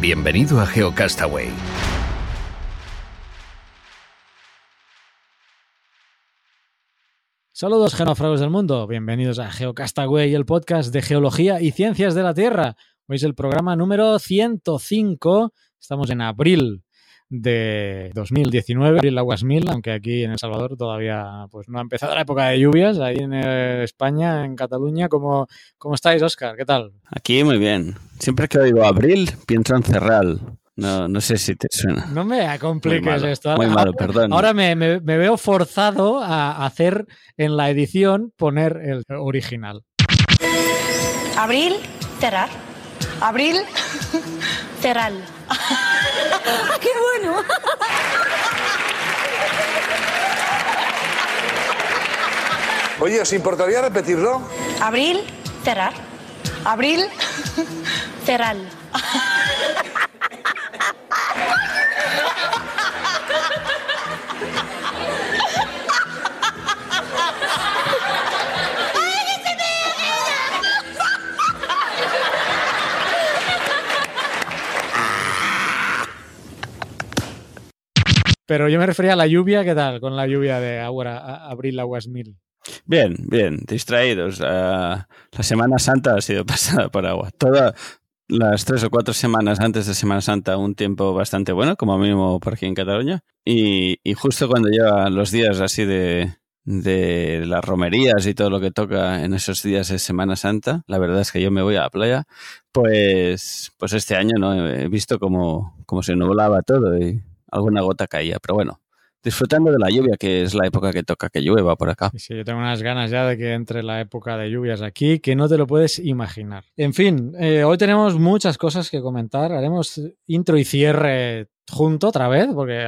Bienvenido a GeoCastaway. Saludos genófragos del mundo, bienvenidos a GeoCastaway, el podcast de geología y ciencias de la Tierra. Hoy es el programa número 105, estamos en abril de 2019, abril aguas mil, aunque aquí en El Salvador todavía pues, no ha empezado la época de lluvias, ahí en eh, España, en Cataluña. ¿Cómo, ¿Cómo estáis, Oscar? ¿Qué tal? Aquí muy bien. Siempre que oigo abril, pienso en Cerral. No, no sé si te suena. No me compliques esto. Muy malo, perdón. Ahora me, me, me, veo forzado a hacer en la edición poner el original. Abril, cerrar. Abril, cerral. ¡Qué bueno! Oye, ¿os importaría repetirlo? Abril, cerrar. Abril, cerral. Pero yo me refería a la lluvia, ¿qué tal con la lluvia de agua, abril aguas mil? Bien, bien, distraídos. Uh, la Semana Santa ha sido pasada por agua. Todas las tres o cuatro semanas antes de Semana Santa, un tiempo bastante bueno, como mínimo por aquí en Cataluña. Y, justo cuando llegan los días así de, de las romerías y todo lo que toca en esos días de Semana Santa, la verdad es que yo me voy a la playa, pues, pues este año no he visto como, como se nublaba todo y alguna gota caía, pero bueno, disfrutando de la lluvia, que es la época que toca que llueva por acá. Sí, yo tengo unas ganas ya de que entre la época de lluvias aquí, que no te lo puedes imaginar. En fin, eh, hoy tenemos muchas cosas que comentar. Haremos intro y cierre junto otra vez, porque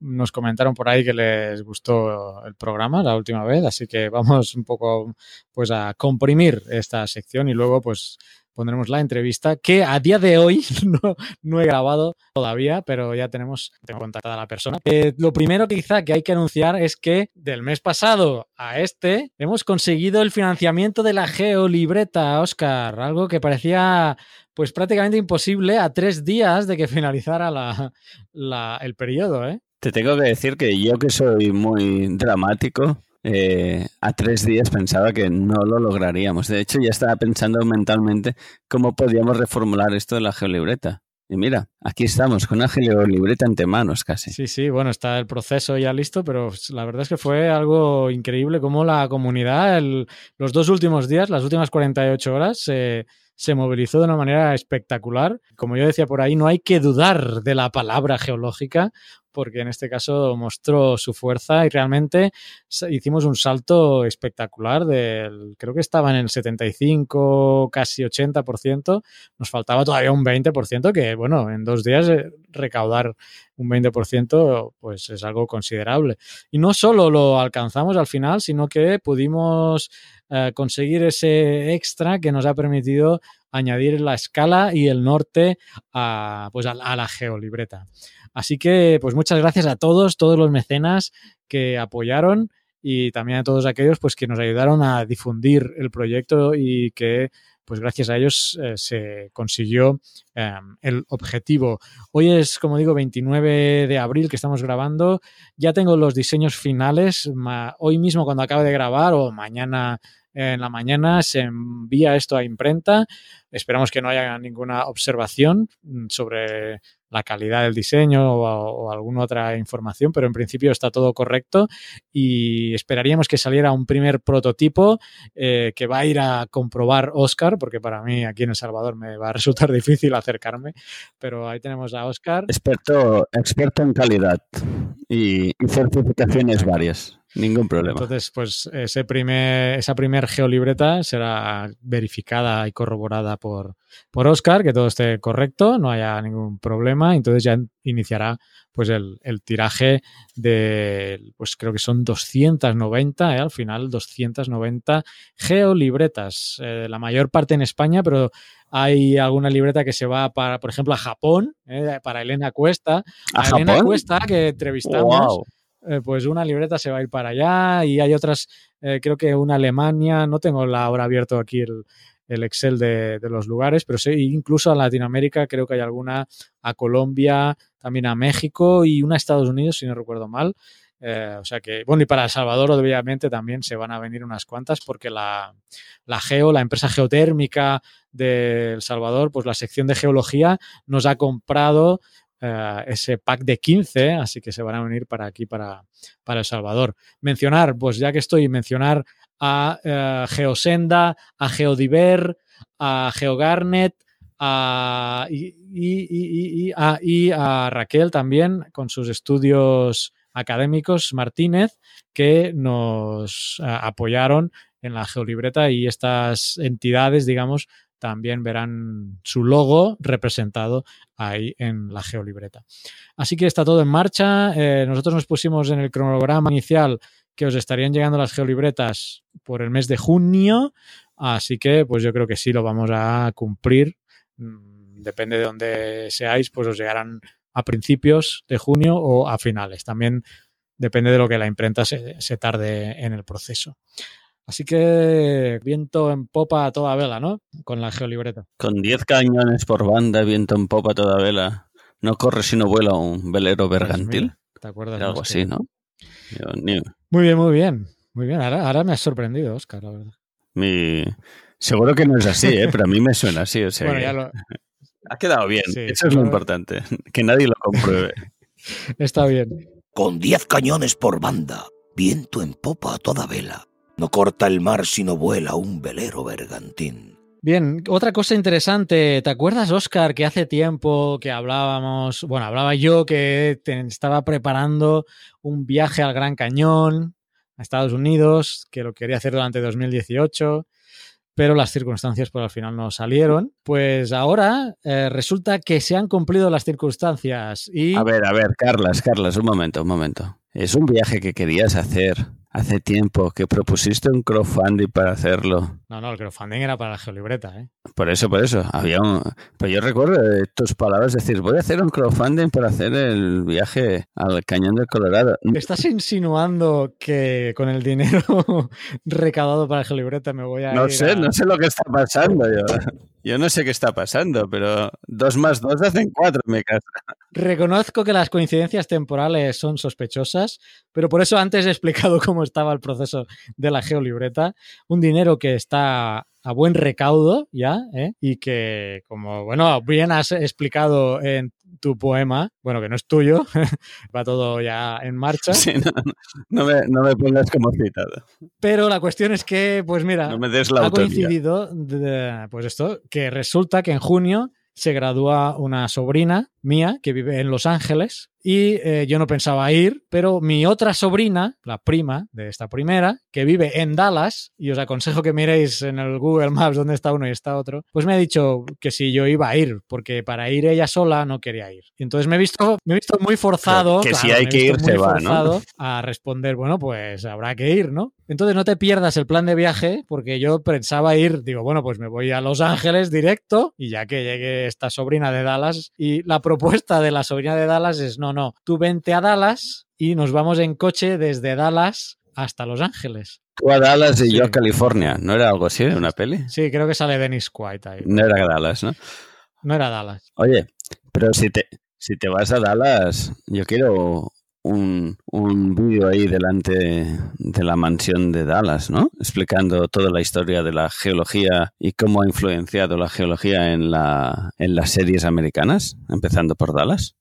nos comentaron por ahí que les gustó el programa la última vez, así que vamos un poco pues a comprimir esta sección y luego pues pondremos la entrevista que a día de hoy no, no he grabado todavía, pero ya tenemos tengo contactada a la persona. Eh, lo primero quizá que hay que anunciar es que del mes pasado a este hemos conseguido el financiamiento de la geolibreta, Oscar, algo que parecía pues prácticamente imposible a tres días de que finalizara la, el periodo. ¿eh? Te tengo que decir que yo que soy muy dramático, eh, a tres días pensaba que no lo lograríamos. De hecho, ya estaba pensando mentalmente cómo podíamos reformular esto de la geolibreta. Y mira, aquí estamos con una geolibreta ante manos casi. Sí, sí, bueno, está el proceso ya listo, pero la verdad es que fue algo increíble cómo la comunidad, los dos últimos días, las últimas 48 horas, se movilizó de una manera espectacular. Como yo decía por ahí, no hay que dudar de la palabra geológica porque en este caso mostró su fuerza y realmente hicimos un salto espectacular del, creo que estaba en el 75, casi 80%, nos faltaba todavía un 20%, que bueno, en dos días eh, recaudar un 20% pues es algo considerable. Y no solo lo alcanzamos al final, sino que pudimos eh, conseguir ese extra que nos ha permitido añadir la escala y el norte a, pues a, a la geolibreta. Así que, pues muchas gracias a todos, todos los mecenas que apoyaron y también a todos aquellos pues que nos ayudaron a difundir el proyecto y que pues gracias a ellos eh, se consiguió eh, el objetivo. Hoy es, como digo, 29 de abril que estamos grabando. Ya tengo los diseños finales. hoy mismo cuando acabe de grabar o mañana en la mañana se envía esto a imprenta. Esperamos que no haya ninguna observación sobre la calidad del diseño o, o, alguna otra información, pero en principio está todo correcto y esperaríamos que saliera un primer prototipo eh, que va a ir a comprobar Oscar, porque para mí aquí en El Salvador me va a resultar difícil acercarme, pero ahí tenemos a Oscar. Experto, experto en calidad y, y certificaciones varias. Ningún problema. Entonces, pues ese primer, esa primer geolibreta será verificada y corroborada por, por Oscar, que todo esté correcto, no haya ningún problema. Entonces ya iniciará pues el, el tiraje de, pues creo que son 290, ¿eh? al final 290 geolibretas, eh, la mayor parte en España, pero hay alguna libreta que se va para, por ejemplo, a Japón, ¿eh? para Elena Cuesta. ¿A Elena Japón? Cuesta, que entrevistamos, eh, pues una libreta se va a ir para allá y hay otras, eh, creo que una Alemania, no tengo la hora abierto aquí el, el Excel de, de los lugares, pero sí, incluso a Latinoamérica creo que hay alguna, a Colombia, también a México y una a Estados Unidos, si no recuerdo mal. Eh, o sea que, bueno, y para El Salvador, obviamente, también se van a venir unas cuantas porque la, la Geo, la empresa geotérmica de El Salvador, pues la sección de geología nos ha comprado eh, ese pack de 15, así que se van a venir para aquí, para, para El Salvador. Mencionar, pues ya que estoy, mencionar a eh, Geosenda, a Geodiver, a GeoGarnet, a, y, a Raquel también con sus estudios académicos Martínez que nos eh, apoyaron en la geolibreta y estas entidades, digamos, también verán su logo representado ahí en la geolibreta. Así que está todo en marcha. Eh, nosotros nos pusimos en el cronograma inicial que os estarían llegando las geolibretas por el mes de junio. Así que, pues yo creo que sí lo vamos a cumplir. Mm, Depende de dónde seáis, pues os llegarán a principios de junio o a finales. También depende de lo que la imprenta se, se tarde en el proceso. Así que viento en popa a toda vela, ¿no? Con la geolibreta. Con 10 cañones por banda, viento en popa a toda vela. No corre si no vuela un velero Pues bergantil. mira, ¿Te acuerdas? Algo que así. ¿no? Yo ni- Muy bien, muy bien. Muy bien. Ahora, ahora me has sorprendido, Oscar, la verdad. mi- Seguro que no es así, ¿eh? pero a mí me suena así. O sea bueno, que ya lo, Ha quedado bien. Sí, Eso es lo importante. Que nadie lo compruebe. está bien. Con diez cañones por banda, viento en popa a toda vela. No corta el mar si no vuela un velero bergantín. Bien, otra cosa interesante, ¿te acuerdas, Oscar, que hace tiempo que hablábamos, bueno, hablaba yo que te- estaba preparando un viaje al Gran Cañón, a Estados Unidos, que lo quería hacer durante 2018, pero las circunstancias pues al final no salieron. Pues ahora eh, resulta que se han cumplido las circunstancias y... A ver, a ver, Carlas, Carlas, un momento, un momento. Es un viaje que querías hacer hace tiempo, que propusiste un crowdfunding para hacerlo. No, no, el crowdfunding era para la geolibreta, ¿eh? Por eso, por eso. Había un... Pero yo recuerdo de tus palabras decir, voy a hacer un crowdfunding para hacer el viaje al Cañón del Colorado. ¿Estás insinuando que con el dinero recaudado para la geolibreta me voy a No ir sé, a- no sé lo que está pasando. Yo, yo no sé qué está pasando, pero dos más dos hacen cuatro en mi casa. Reconozco que las coincidencias temporales son sospechosas, pero por eso antes he explicado cómo estaba el proceso de la geolibreta. Un dinero que está a buen recaudo ya, ¿eh? y que, como bueno, bien has explicado en tu poema, bueno, que no es tuyo, va todo ya en marcha, Sí, no, me, no me pongas como citado. pero la cuestión es que, pues mira, No me des la ha autoría. coincidido, de- pues esto, que resulta que en junio se gradúa una sobrina mía que vive en Los Ángeles y eh, yo no pensaba ir, pero mi otra sobrina, la prima de esta primera, que vive en Dallas, y os aconsejo que miréis en el Google Maps dónde está uno y está otro, pues me ha dicho que si yo iba a ir, porque para ir ella sola no quería ir. Y entonces me he visto, me he visto muy forzado, Que si claro, hay que ir, se va, ¿no? a responder, bueno, pues habrá que ir, ¿no? Entonces no te pierdas el plan de viaje, porque yo pensaba ir, digo, bueno, pues me voy a Los Ángeles directo y ya que llegue esta sobrina de Dallas y la propuesta de la sobrina de Dallas es, no, no, tú vente a Dallas y nos vamos en coche desde Dallas hasta Los Ángeles. Tú a Dallas y Sí. yo a California. ¿No era algo así una peli? Sí, creo que sale Dennis Quaid ahí. No era Dallas, ¿no? No era Dallas. Oye, pero si te, si te vas a Dallas, yo quiero un, un vídeo ahí delante de la mansión de Dallas, ¿no? Explicando toda la historia de la geología y cómo ha influenciado la geología en, la, en las series americanas, empezando por Dallas.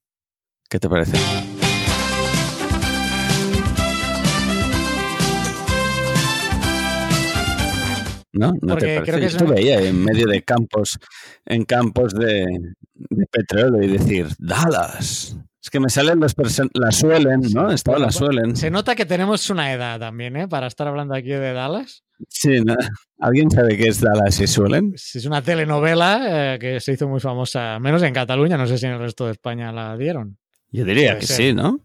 ¿Qué te parece? ¿No? ¿No Porque te creo parece? que Yo una- veía en medio de campos, en campos de, de petróleo y decir, Dallas. Es que me salen los person- la suelen, ¿no? Estaba la suelen. Se nota que tenemos una edad también, ¿eh? Para estar hablando aquí de Dallas. Sí, ¿no? ¿Alguien sabe qué es Dallas y suelen? Pues Es una telenovela eh, que se hizo muy famosa, menos en Cataluña, no sé si en el resto de España la dieron. Yo diría que ser. sí, ¿no?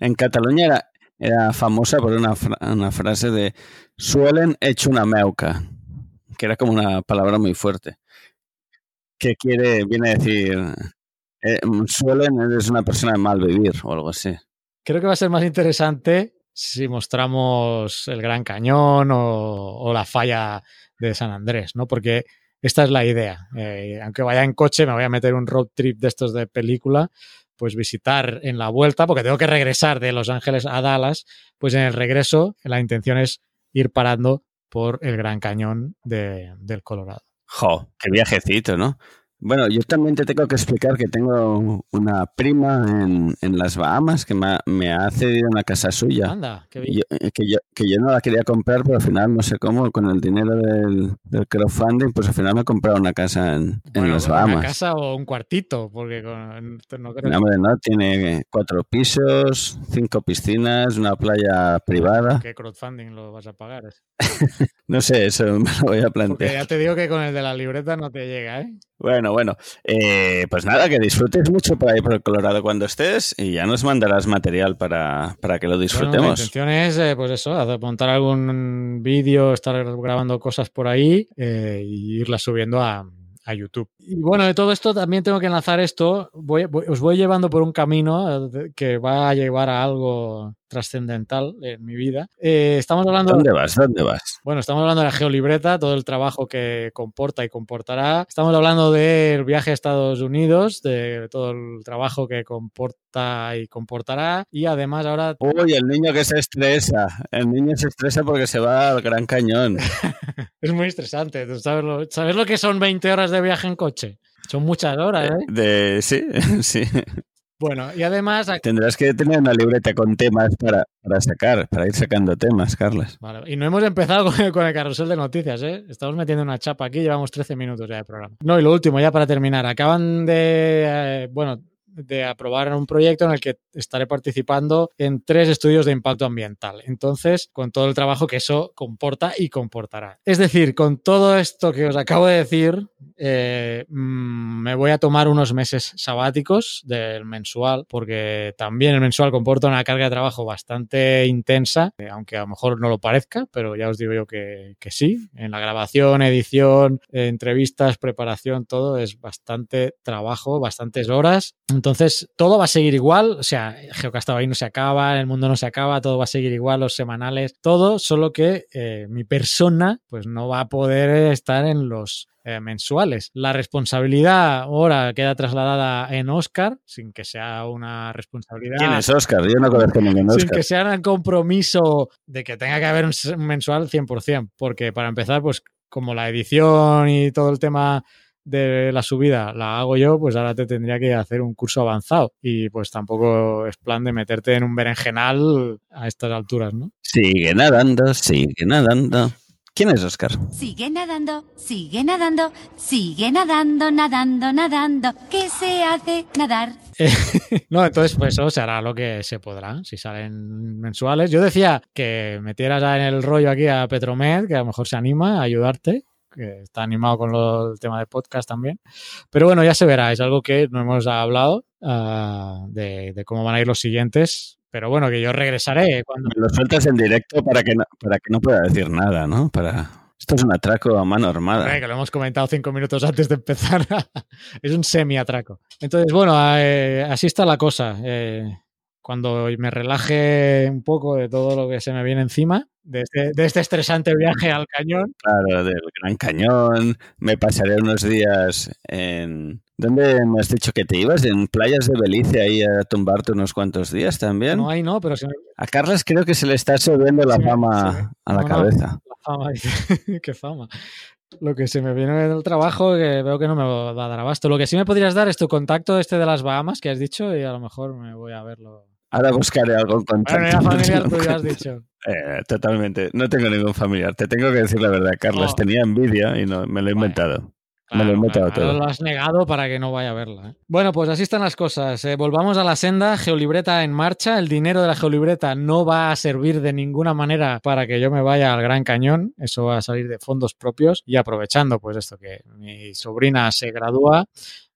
En Cataluña era, era famosa por una, fra- una frase de suelen hecho una meuca, que era como una palabra muy fuerte, que quiere, viene a decir, eh, suelen eres una persona de mal vivir o algo así. Creo que va a ser más interesante si mostramos el Gran Cañón o, o la falla de San Andrés, ¿no? Porque esta es la idea. Eh, aunque vaya en coche, me voy a meter un road trip de estos de película, pues visitar en la vuelta, porque tengo que regresar de Los Ángeles a Dallas, pues en el regreso la intención es ir parando por el Gran Cañón de- del Colorado. Jo, qué viajecito, ¿no? Bueno, yo también te tengo que explicar que tengo una prima en, en las Bahamas que me ha, me ha cedido una casa suya. Anda, qué bien. yo- eh, que, yo, que yo no la quería comprar, pero al final no sé cómo, con el dinero del, del crowdfunding, pues al final me he comprado una casa en, en las una Bahamas. casa o un cuartito, porque con- no creo No, hombre, no, tiene cuatro pisos, cinco piscinas, una playa privada. que crowdfunding lo vas a pagar. No sé, eso me lo voy a Porque plantear. ya te digo que con el de la libreta no te llega, ¿eh? Bueno, bueno, eh, pues nada, que disfrutes mucho por ahí por el Colorado cuando estés y ya nos mandarás material para, para que lo Bueno, la disfrutemos. intención es, eh, pues eso, hacer- montar algún vídeo, estar grabando cosas por ahí eh, y irlas subiendo a, a YouTube. Y bueno, de todo esto también tengo que enlazar esto. Voy, voy- os voy llevando por un camino eh, que va a llevar a algo trascendental en mi vida. Eh, estamos hablando... ¿Dónde vas? ¿Dónde vas? Bueno, estamos hablando de la geolibreta, todo el trabajo que comporta y comportará. Estamos hablando del viaje a Estados Unidos, de todo el trabajo que comporta y comportará. Y además ahora Uy, el niño que se estresa. El niño se estresa porque se va al Gran Cañón. es muy estresante. ¿Tú sabes, lo, sabes lo que son 20 horas de viaje en coche? Son muchas horas, ¿eh? De, sí, sí. Bueno, y además... Tendrás que tener una libreta con temas para, para sacar, para ir sacando temas, Carlos. Vale, y no hemos empezado con el, con el carrusel de noticias, ¿eh? Estamos metiendo una chapa aquí, llevamos 13 minutos ya de programa. No, y lo último, ya para terminar, acaban de, eh, bueno, de aprobar un proyecto en el que estaré participando en tres estudios de impacto ambiental. Entonces, con todo el trabajo que eso comporta y comportará. Es decir, con todo esto que os acabo de decir, eh, mm, me voy a tomar unos meses sabáticos del mensual, porque también el mensual comporta una carga de trabajo bastante intensa, eh, aunque a lo mejor no lo parezca, pero ya os digo yo que, que sí. En la grabación, edición, eh, entrevistas, preparación, todo es bastante trabajo, bastantes horas. Entonces, todo va a seguir igual, o sea, Geocastaway no se acaba, el mundo no se acaba, todo va a seguir igual, los semanales, todo, solo que eh, mi persona pues no va a poder estar en los eh, mensuales. La responsabilidad ahora queda trasladada en Oscar, sin que sea una responsabilidad. ¿Quién es Oscar? Yo no conozco ningún Sin Oscar. que sea un compromiso de que tenga que haber un mensual 100%, porque para empezar, pues como la edición y todo el tema de la subida la hago yo, pues ahora te tendría que hacer un curso avanzado y pues tampoco es plan de meterte en un berenjenal a estas alturas, ¿no? Sigue nadando, sigue nadando. ¿Quién es Oscar? Sigue nadando, sigue nadando, sigue nadando, nadando, nadando. ¿Qué se hace? Nadar. no, entonces pues eso se hará lo que se podrá, si salen mensuales. Yo decía que metieras en el rollo aquí a Petromed, que a lo mejor se anima a ayudarte, que está animado con lo- el tema de podcast también. Pero bueno, ya se verá, es algo que no hemos hablado ah, de, de cómo van a ir los siguientes. Pero bueno, que yo regresaré cuando... Me lo sueltas en directo para que no, para que no pueda decir nada, ¿no? Para... Esto es un atraco a mano armada. Hombre, que lo hemos comentado cinco minutos antes de empezar. es un semi-atraco. Entonces, bueno, eh, así está la cosa. Eh, cuando me relaje un poco de todo lo que se me viene encima, de este, de este estresante viaje al cañón, Claro, del Gran Cañón. Me pasaré unos días en... ¿Dónde me has dicho que te ibas? En playas de Belice ahí a tumbarte unos cuantos días también. no hay no, pero se me, A Carlos creo que se le está subiendo la Sí, fama sí. a la No, no. cabeza. la fama, dice, qué fama. Lo que se me viene del trabajo, que veo que no me va a dar abasto. Lo que sí me podrías dar es tu contacto este de las Bahamas que has dicho y a lo mejor me voy a verlo. Ahora buscaré algo en contacto. Bueno, era No familiar tengo- tuyo, has dicho. Eh, totalmente. No tengo ningún familiar. Te tengo que decir la verdad, Carlos. Oh. Tenía envidia y no, me lo he inventado. Me lo he inventado Claro, ahora todo. lo has negado para que no vaya a verla. ¿eh? Bueno, pues así están las cosas. Eh, volvamos a la senda. Geolibreta en marcha. El dinero de la geolibreta no va a servir de ninguna manera para que yo me vaya al Gran Cañón. Eso va a salir de fondos propios. Y aprovechando, pues esto, que mi sobrina se gradúa,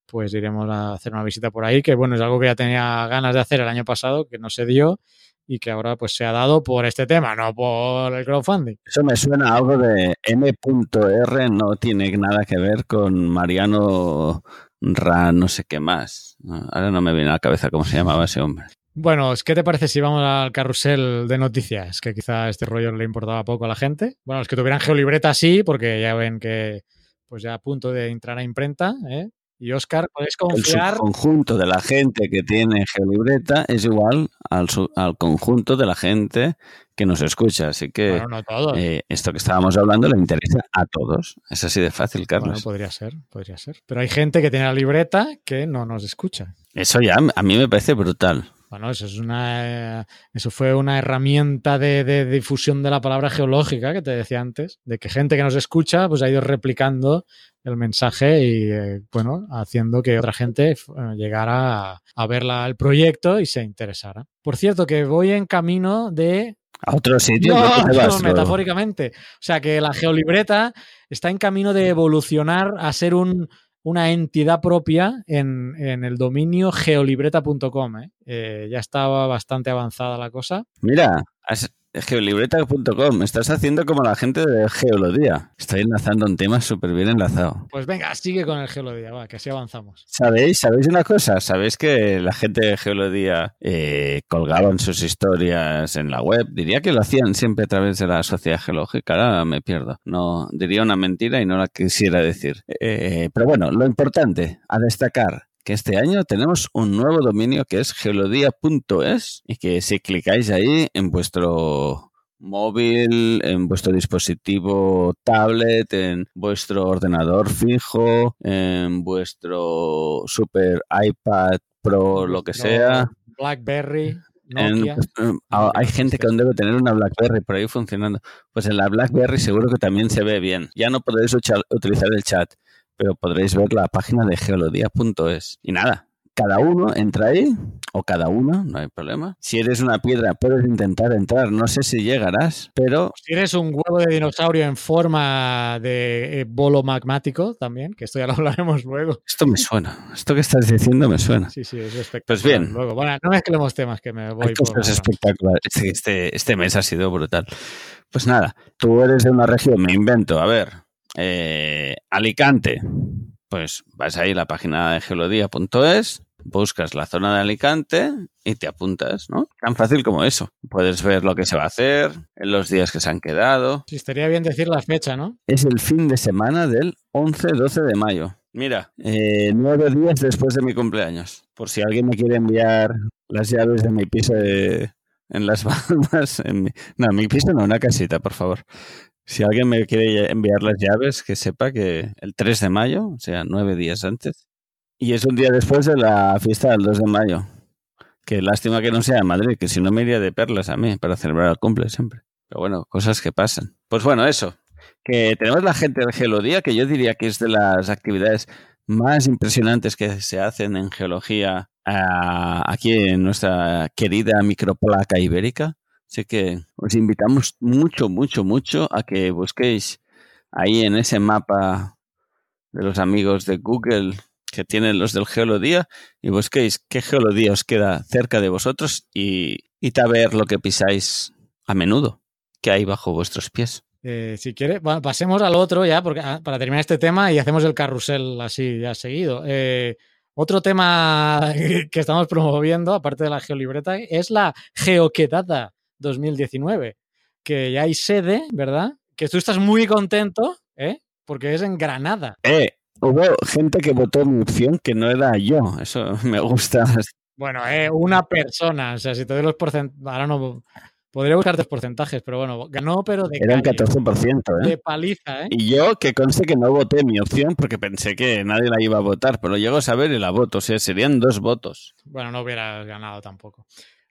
pues iremos a hacer una visita por ahí, que bueno, es algo que ya tenía ganas de hacer el año pasado, que no se dio y que ahora pues se ha dado por este tema, no por el crowdfunding. Eso me suena a algo de M.R. No tiene nada que ver con Mariano Ra, no sé qué más. Ahora no me viene a la cabeza cómo se llamaba ese hombre. Bueno, ¿qué te parece si vamos al carrusel de noticias? Que quizá este rollo le importaba poco a la gente. Bueno, los que tuvieran geolibreta sí, porque ya ven que pues ya a punto de entrar a imprenta, ¿eh? Y Oscar, podéis El confiar. subconjunto de la gente que tiene geolibreta es igual al, al conjunto de la gente que nos escucha. Así que Bueno, no todos. eh, esto que estábamos hablando le interesa a todos. Es así de fácil, Bueno, Carlos. podría ser, podría ser. Pero hay gente que tiene la libreta que no nos escucha. Eso ya a mí me parece brutal. Bueno, eso es una eh, eso fue una herramienta de, de difusión de la palabra geológica que te decía antes, de que gente que nos escucha pues ha ido replicando el mensaje y eh, bueno, haciendo que otra gente eh, llegara a, a ver la- el proyecto y se interesara. Por cierto, que voy en camino de A otro sitio, metafóricamente. O sea, que la geolibreta está en camino de evolucionar a ser un- una entidad propia en, en el dominio geolibreta.com. ¿eh? Eh, ya estaba bastante avanzada la cosa. Mira, geolibreta.com, estás haciendo como la gente de Geolodía. Estoy enlazando un tema súper bien enlazado. Pues venga, sigue con el geolodía, va, que así avanzamos. ¿Sabéis? ¿Sabéis una cosa? ¿Sabéis que la gente de Geolodía eh, colgaban sus historias en la web? Diría que lo hacían siempre a través de la sociedad geológica. Ahora me pierdo. No diría una mentira y no la quisiera decir. Eh, pero bueno, lo importante a destacar que este año tenemos un nuevo dominio que es geolodía.es y que si clicáis ahí en vuestro móvil, en vuestro dispositivo tablet, en vuestro ordenador fijo, en vuestro super iPad Pro, lo que sea. Blackberry, Nokia. pues, eh, ah, hay gente que aún debe tener una BlackBerry por ahí funcionando. Pues en la BlackBerry seguro que también se ve bien. Ya no podréis ucha- utilizar el chat, pero podréis ver la página de geolodía.es. Y nada, cada uno entra ahí, o cada uno, no hay problema. Si eres una piedra, puedes intentar entrar. No sé si llegarás, pero Si eres un huevo de dinosaurio en forma de eh, bolo magmático también, que esto ya lo hablaremos luego. esto me suena. Esto que estás diciendo me suena. Sí, sí, es espectacular. Pues bien. Luego, bueno, no mezclemos temas que me voy por ramas. espectaculares. Este, este, este mes ha sido brutal. Pues nada, tú eres de una región, me invento, a ver, eh, Alicante. Pues vas ahí a la página de geolodía.es, buscas la zona de Alicante y te apuntas, ¿no? Tan fácil como eso. Puedes ver lo que se va a hacer, en los días que se han quedado. Sí, estaría bien decir la fecha, ¿no? Es el fin de semana del 11-12 de mayo. Mira, eh, nueve días después de mi cumpleaños. Por si alguien me quiere enviar las llaves de mi piso de- en Las Palmas. En mi, no, mi piso no, una casita, por favor. Si alguien me quiere enviar las llaves, que sepa que el 3 de mayo, o sea, nueve días antes. Y es un día después de la fiesta del 2 de mayo. Que lástima que no sea en Madrid, que si no me iría de perlas a mí para celebrar el cumple siempre. Pero bueno, cosas que pasan. Pues bueno, eso. Que tenemos la gente del Geolodía, que yo diría que es de las actividades más impresionantes que se hacen en geología ah, aquí en nuestra querida microplaca ibérica. Así que os invitamos mucho, mucho, mucho a que busquéis ahí en ese mapa de los amigos de Google que tienen los del Geolodía y busquéis qué geolodía os queda cerca de vosotros y, y a ver lo que pisáis a menudo, que hay bajo vuestros pies. Eh, si quiere, bueno, pasemos al otro ya, porque ah, para terminar este tema y hacemos el carrusel así ya seguido. Eh, otro tema que estamos promoviendo, aparte de la geolibreta, es la Geoquedada 2019, que ya hay sede, ¿verdad? Que tú estás muy contento, ¿eh? Porque es en Granada. Eh, hubo gente que votó mi opción que no era yo. Eso me gusta. Bueno, eh, una persona, o sea, si te doy los porcentajes, ahora no, podría buscarte porcentajes, pero bueno, ganó, pero de Era un calle, 14%, ¿eh? de paliza, ¿eh? Y yo, que conste que no voté mi opción porque pensé que nadie la iba a votar, pero llego a saber y la voto. O sea, serían dos votos. Bueno, no hubieras ganado tampoco.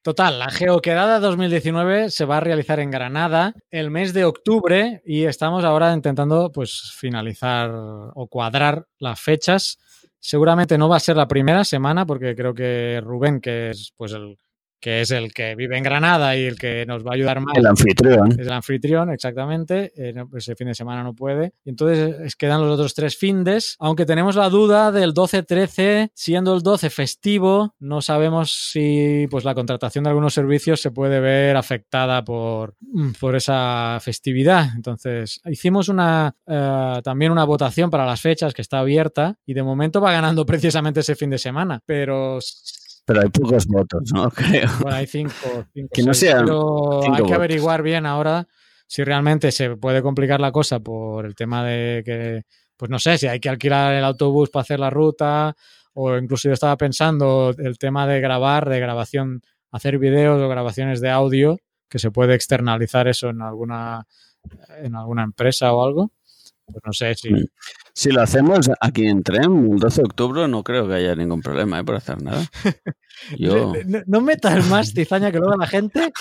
Total, la Geoquedada 2019 se va a realizar en Granada el mes de octubre y estamos ahora intentando pues finalizar o cuadrar las fechas. Seguramente no va a ser la primera semana porque creo que Rubén, que es pues el que es el que vive en Granada y el que nos va a ayudar más. El anfitrión. Es el anfitrión, exactamente. Eh, no, ese fin de semana no puede. Y entonces es, quedan los otros tres findes, aunque tenemos la duda del 12-13, siendo el 12 festivo, no sabemos si pues, la contratación de algunos servicios se puede ver afectada por, por esa festividad. Entonces, hicimos una, eh, también una votación para las fechas que está abierta y de momento va ganando precisamente ese fin de semana, pero pero hay pocos votos, ¿no? Creo. Bueno, hay cinco. cinco Que no seis, sean pero cinco hay que votos. averiguar bien ahora si realmente se puede complicar la cosa por el tema de que, pues no sé, si hay que alquilar el autobús para hacer la ruta o incluso yo estaba pensando el tema de grabar, de grabación, hacer videos o grabaciones de audio, que se puede externalizar eso en alguna, en alguna empresa o algo. Pues no sé si... Si lo hacemos aquí en Trem, el 12 de octubre, no creo que haya ningún problema ¿eh? por hacer nada. Yo, No, no metas más cizaña que luego la gente,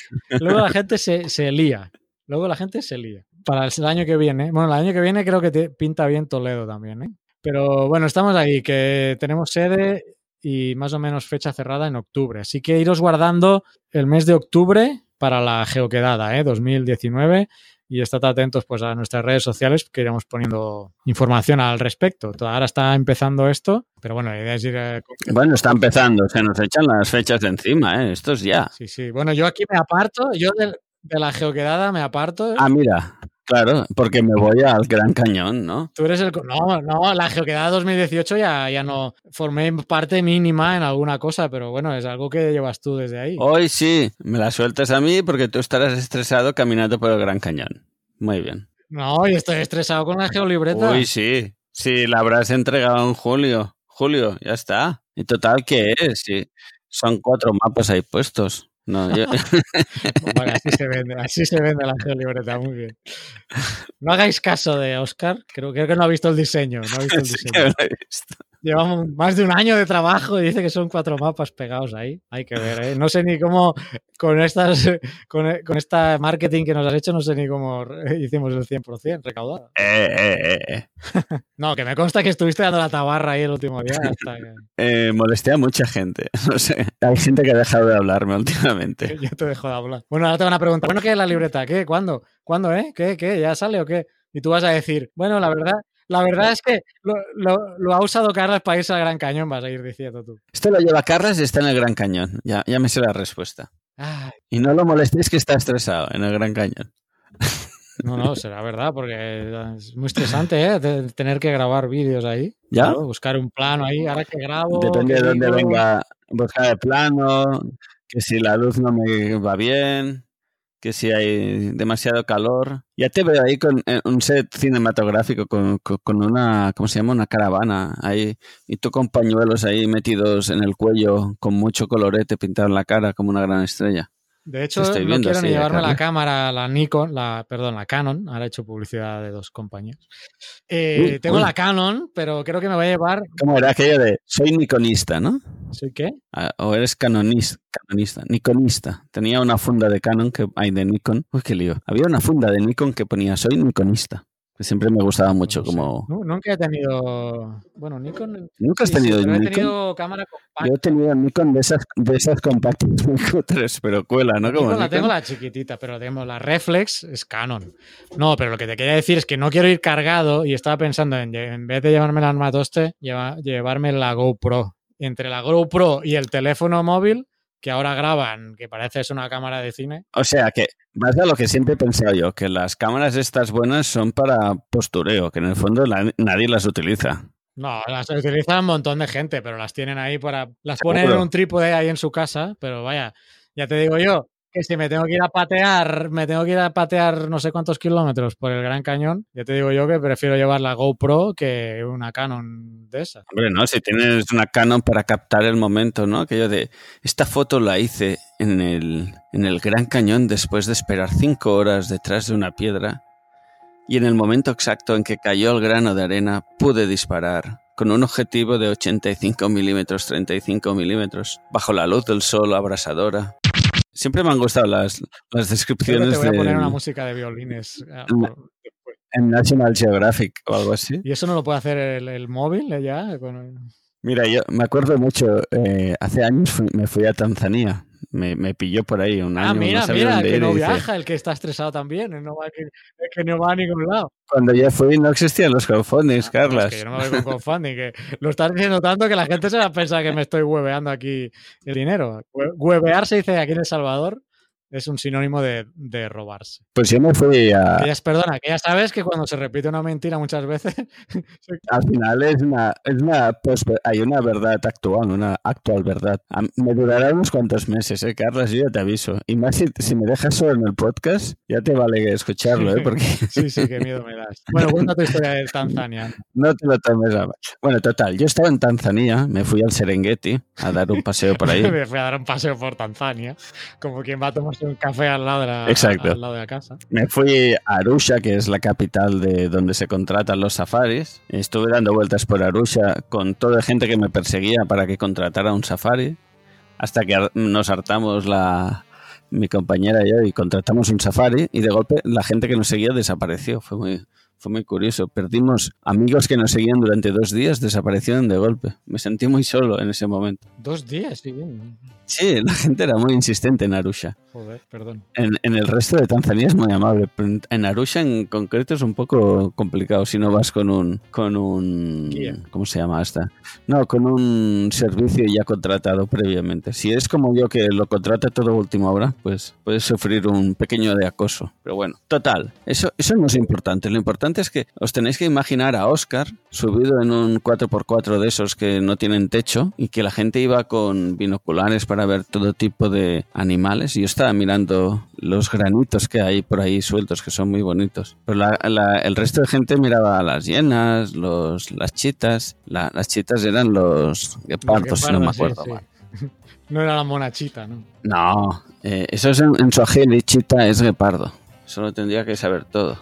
luego la gente se, se lía. Luego la gente se lía. Para el año que viene. Bueno, el año que viene creo que te pinta bien Toledo también, ¿eh? Pero bueno, estamos ahí, que tenemos sede y más o menos fecha cerrada en octubre. Así que iros guardando el mes de octubre para la geoquedada, ¿eh? 2019. Y estad atentos pues, a nuestras redes sociales que iremos poniendo información al respecto. Ahora está empezando esto, pero bueno, la idea es ir eh, bueno, está empezando, se nos echan las fechas de encima, ¿eh? Esto es ya. Sí, sí. Bueno, yo aquí me aparto, yo de, de la geoquedada me aparto. Ah, mira, claro, porque me voy al Gran Cañón, ¿no? Tú eres el... No, no, la geoquedada 2018 ya, ya no formé parte mínima en alguna cosa, pero bueno, es algo que llevas tú desde ahí. Hoy sí, me la sueltas a mí porque tú estarás estresado caminando por el Gran Cañón. Muy bien. No, y estoy estresado con la geolibreta. Uy, sí, sí, la habrás entregado en julio. Julio, ya está. ¿Y total qué es? Sí, son cuatro mapas ahí puestos. No, yo... Vale, así se vende, así se vende la geolibreta, muy bien. No hagáis caso de Oscar, creo, creo que no ha visto el diseño. No ha visto el Sí diseño. visto. Llevamos más de un año de trabajo y dice que son cuatro mapas pegados ahí. Hay que ver, ¿eh? No sé ni cómo, con estas con, con esta marketing que nos has hecho, no sé ni cómo hicimos el 100% recaudado. Eh, eh, eh, No, que me consta que estuviste dando la tabarra ahí el último día. Hasta que eh. molesté a mucha gente. No sé, hay gente que ha dejado de hablarme últimamente. yo te dejo de hablar. Bueno, ahora te van a preguntar, bueno, ¿qué es la libreta? ¿Qué? ¿Cuándo? ¿Cuándo, eh? ¿Qué? ¿Qué? ¿Ya sale o qué? Y tú vas a decir, bueno, la verdad... La verdad es que lo, lo- lo ha usado Carlos para irse al Gran Cañón, vas a ir diciendo tú. Esto lo lleva Carlas y está en el Gran Cañón. Ya, ya me sé la respuesta. Ay, Y no lo molestéis que está estresado en el Gran Cañón. No, no, será verdad, porque es muy estresante, ¿eh? De- Tener que grabar vídeos ahí. ¿Ya? Buscar un plano ahí, ahora que grabo. Depende ¿qué de dónde venga, buscar el plano, que si la luz no me va bien, que si hay demasiado calor. Ya te veo ahí con un set cinematográfico, con, con- con una, ¿cómo se llama? Una caravana ahí, y tú con pañuelos ahí metidos en el cuello, con mucho colorete pintado en la cara, como una gran estrella. De hecho, Estoy no quiero ni llevarme la cámara, la Nikon, la, perdón, la Canon. Ahora he hecho publicidad de dos compañías. Eh, Uy, tengo uy. la Canon, pero creo que me voy a llevar. ¿Cómo era aquello de soy niconista, no? ¿Soy qué? Ah, O eres canonista, canonista, niconista. Tenía una funda de Canon que hay de Nikon. Uy, qué lío. Había una funda de Nikon que ponía soy niconista. Siempre me gustaba mucho No sé. como... Nu- Nunca he tenido. Bueno, Nikon. ¿Nunca has sí, sí, tenido pero he Nikon? tenido cámara compacta. Yo he tenido Nikon de esas, de esas compactas muy cutres, pero cuela, ¿no? Como Nikon la Nikon. tengo la chiquitita, pero tengo la Reflex es Canon. No, pero lo que te quería decir es que no quiero ir cargado y estaba pensando en, en vez de llevarme el armatoste, lleva- llevarme la GoPro. Entre la GoPro y el teléfono móvil, que ahora graban, que parece es una cámara de cine. O sea que vas a lo que siempre he pensado yo, que las cámaras estas buenas son para postureo, que en el fondo la- nadie las utiliza. No, las utiliza un montón de gente, pero las tienen ahí para. Las ponen en un trípode ahí en su casa, pero vaya, ya te digo yo que si me tengo que ir a patear, me tengo que ir a patear no sé cuántos kilómetros por el Gran Cañón, ya te digo yo que prefiero llevar la GoPro que una Canon de esas. Hombre, ¿no? Si tienes una Canon para captar el momento, ¿no? Aquello de, esta foto la hice en el, en el Gran Cañón después de esperar cinco horas detrás de una piedra y en el momento exacto en que cayó el grano de arena pude disparar con un objetivo de 85 milímetros, 35 milímetros, bajo la luz del sol abrasadora. Siempre me han gustado las, las Creo que descripciones te voy a de, poner una música de violines. por- después. en National Geographic o algo así. Y eso no lo puede hacer el, el móvil eh, ya. Mira, yo me acuerdo mucho, eh, hace años fui- me fui a Tanzania. Me, me pilló por ahí un año. Ah, mira, no sabía mira, el que ir, no dice, viaja, el que está estresado también, el, no va, el que no va a ningún lado. Cuando yo fui no existían los crowdfundings, Ah, no, Carlas. es que yo no me voy con crowdfunding, que lo estás diciendo tanto que la gente se va a pensar que me estoy hueveando aquí el dinero. Hue- Huevear se dice aquí en El Salvador, es un sinónimo de, de robarse. Pues yo me fui a... Que ya, perdona, que ya sabes que cuando se repite una mentira muchas veces, Al final es una, es una posve- hay una verdad actual, una actual verdad. Me durará unos cuantos meses, ¿eh, Carlas? Yo ya te aviso. Y más si, si me dejas solo en el podcast, ya te vale escucharlo, ¿eh? Porque sí, sí, qué miedo me das. Bueno, cuenta tu historia de Tanzania. no te lo tomes a. Bueno, total, yo estaba en Tanzania, me fui al Serengeti a dar un paseo por ahí. Me fui a dar un paseo por Tanzania, como quien va a tomarse un café al lado de la, Exacto. al lado de la casa. Me fui a Arusha, que es la capital de donde se contratan los safaris. Estuve dando vueltas por Arusha con toda gente que me perseguía para que contratara un safari, hasta que nos hartamos la mi compañera y yo y contratamos un safari y de golpe la gente que nos seguía desapareció. Fue muy fue muy curioso. Perdimos amigos que nos seguían durante dos días, desaparecieron de golpe. Me sentí muy solo en ese momento. Dos días, sí. bien. Sí, la gente era muy insistente en Arusha. Joder, perdón. En, en el resto de Tanzania es muy amable, pero en- Arusha en concreto es un poco complicado si no vas con un con un Guía. ¿cómo se llama esta? No, con un servicio ya contratado previamente. Si es como yo que lo contrata todo a última hora, pues puedes sufrir un pequeño de acoso. Pero bueno, total, eso eso no es importante. Lo importante es que os tenéis que imaginar a Oscar subido en un 4x4 de esos que no tienen techo y que la gente iba con binoculares para ver todo tipo de animales. Y yo estaba mirando los granitos que hay por ahí sueltos, que son muy bonitos. Pero la- la- el resto de gente miraba las hienas, los, las chitas. La- las chitas eran los guepardos, si no me sí, acuerdo sí. mal. No era la monachita, ¿no? No, eh, eso es en, en Swahili, chita es guepardo. Eso lo tendría que saber todo.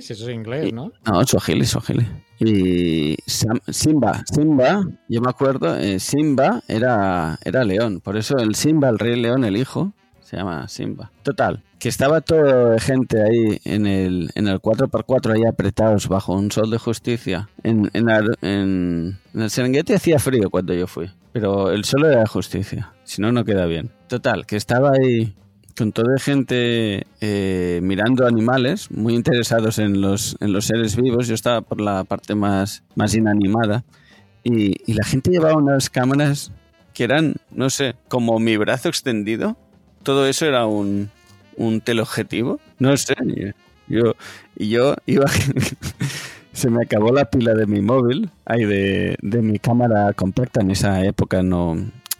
Si eso es inglés, ¿no? No, Swahili, Swahili. Y Sam- Simba, Simba, yo me acuerdo, eh, Simba era, era león. Por eso el Simba, el rey león, el hijo, se llama Simba. Total, que estaba todo de gente ahí en el, en el 4x4 ahí apretados bajo un sol de justicia. En, en, Ar- en- en el Serengeti hacía frío cuando yo fui, pero el sol era de justicia. Si no, no queda bien. Total, que estaba ahí con toda gente eh, mirando animales, muy interesados en los, en los seres vivos. Yo estaba por la parte más, más inanimada. Y, y la gente llevaba unas cámaras que eran, no sé, como mi brazo extendido. Todo eso era un, un teleobjetivo. No sé. Yo, yo iba. se me acabó la pila de mi móvil, ay, de, de mi cámara compacta. En esa época no,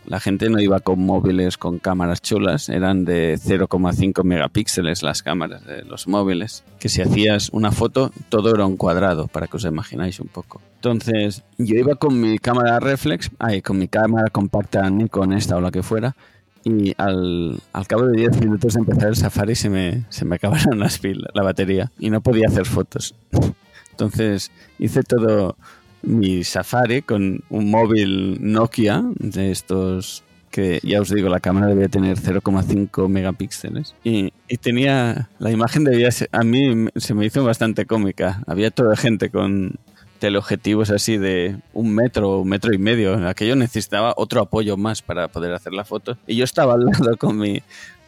la gente no iba con móviles con cámaras chulas, eran de 0,5 megapíxeles las cámaras de los móviles, que si hacías una foto todo era un cuadrado, para que os imagináis un poco. Entonces, yo iba con mi cámara reflex, ay, con mi cámara compacta Nikon esta o la que fuera, y al, al cabo de 10 minutos de empezar el safari se me, se me acabaron las pilas, la batería, y no podía hacer fotos. Entonces hice todo mi Safari con un móvil Nokia de estos que ya os digo, la cámara debía tener 0,5 megapíxeles. Y, tenía, la imagen debía ser, a mí se me hizo bastante cómica, había toda gente con teleobjetivos así de un metro, un metro y medio, aquello necesitaba otro apoyo más para poder hacer la foto. Y yo estaba al lado con mi,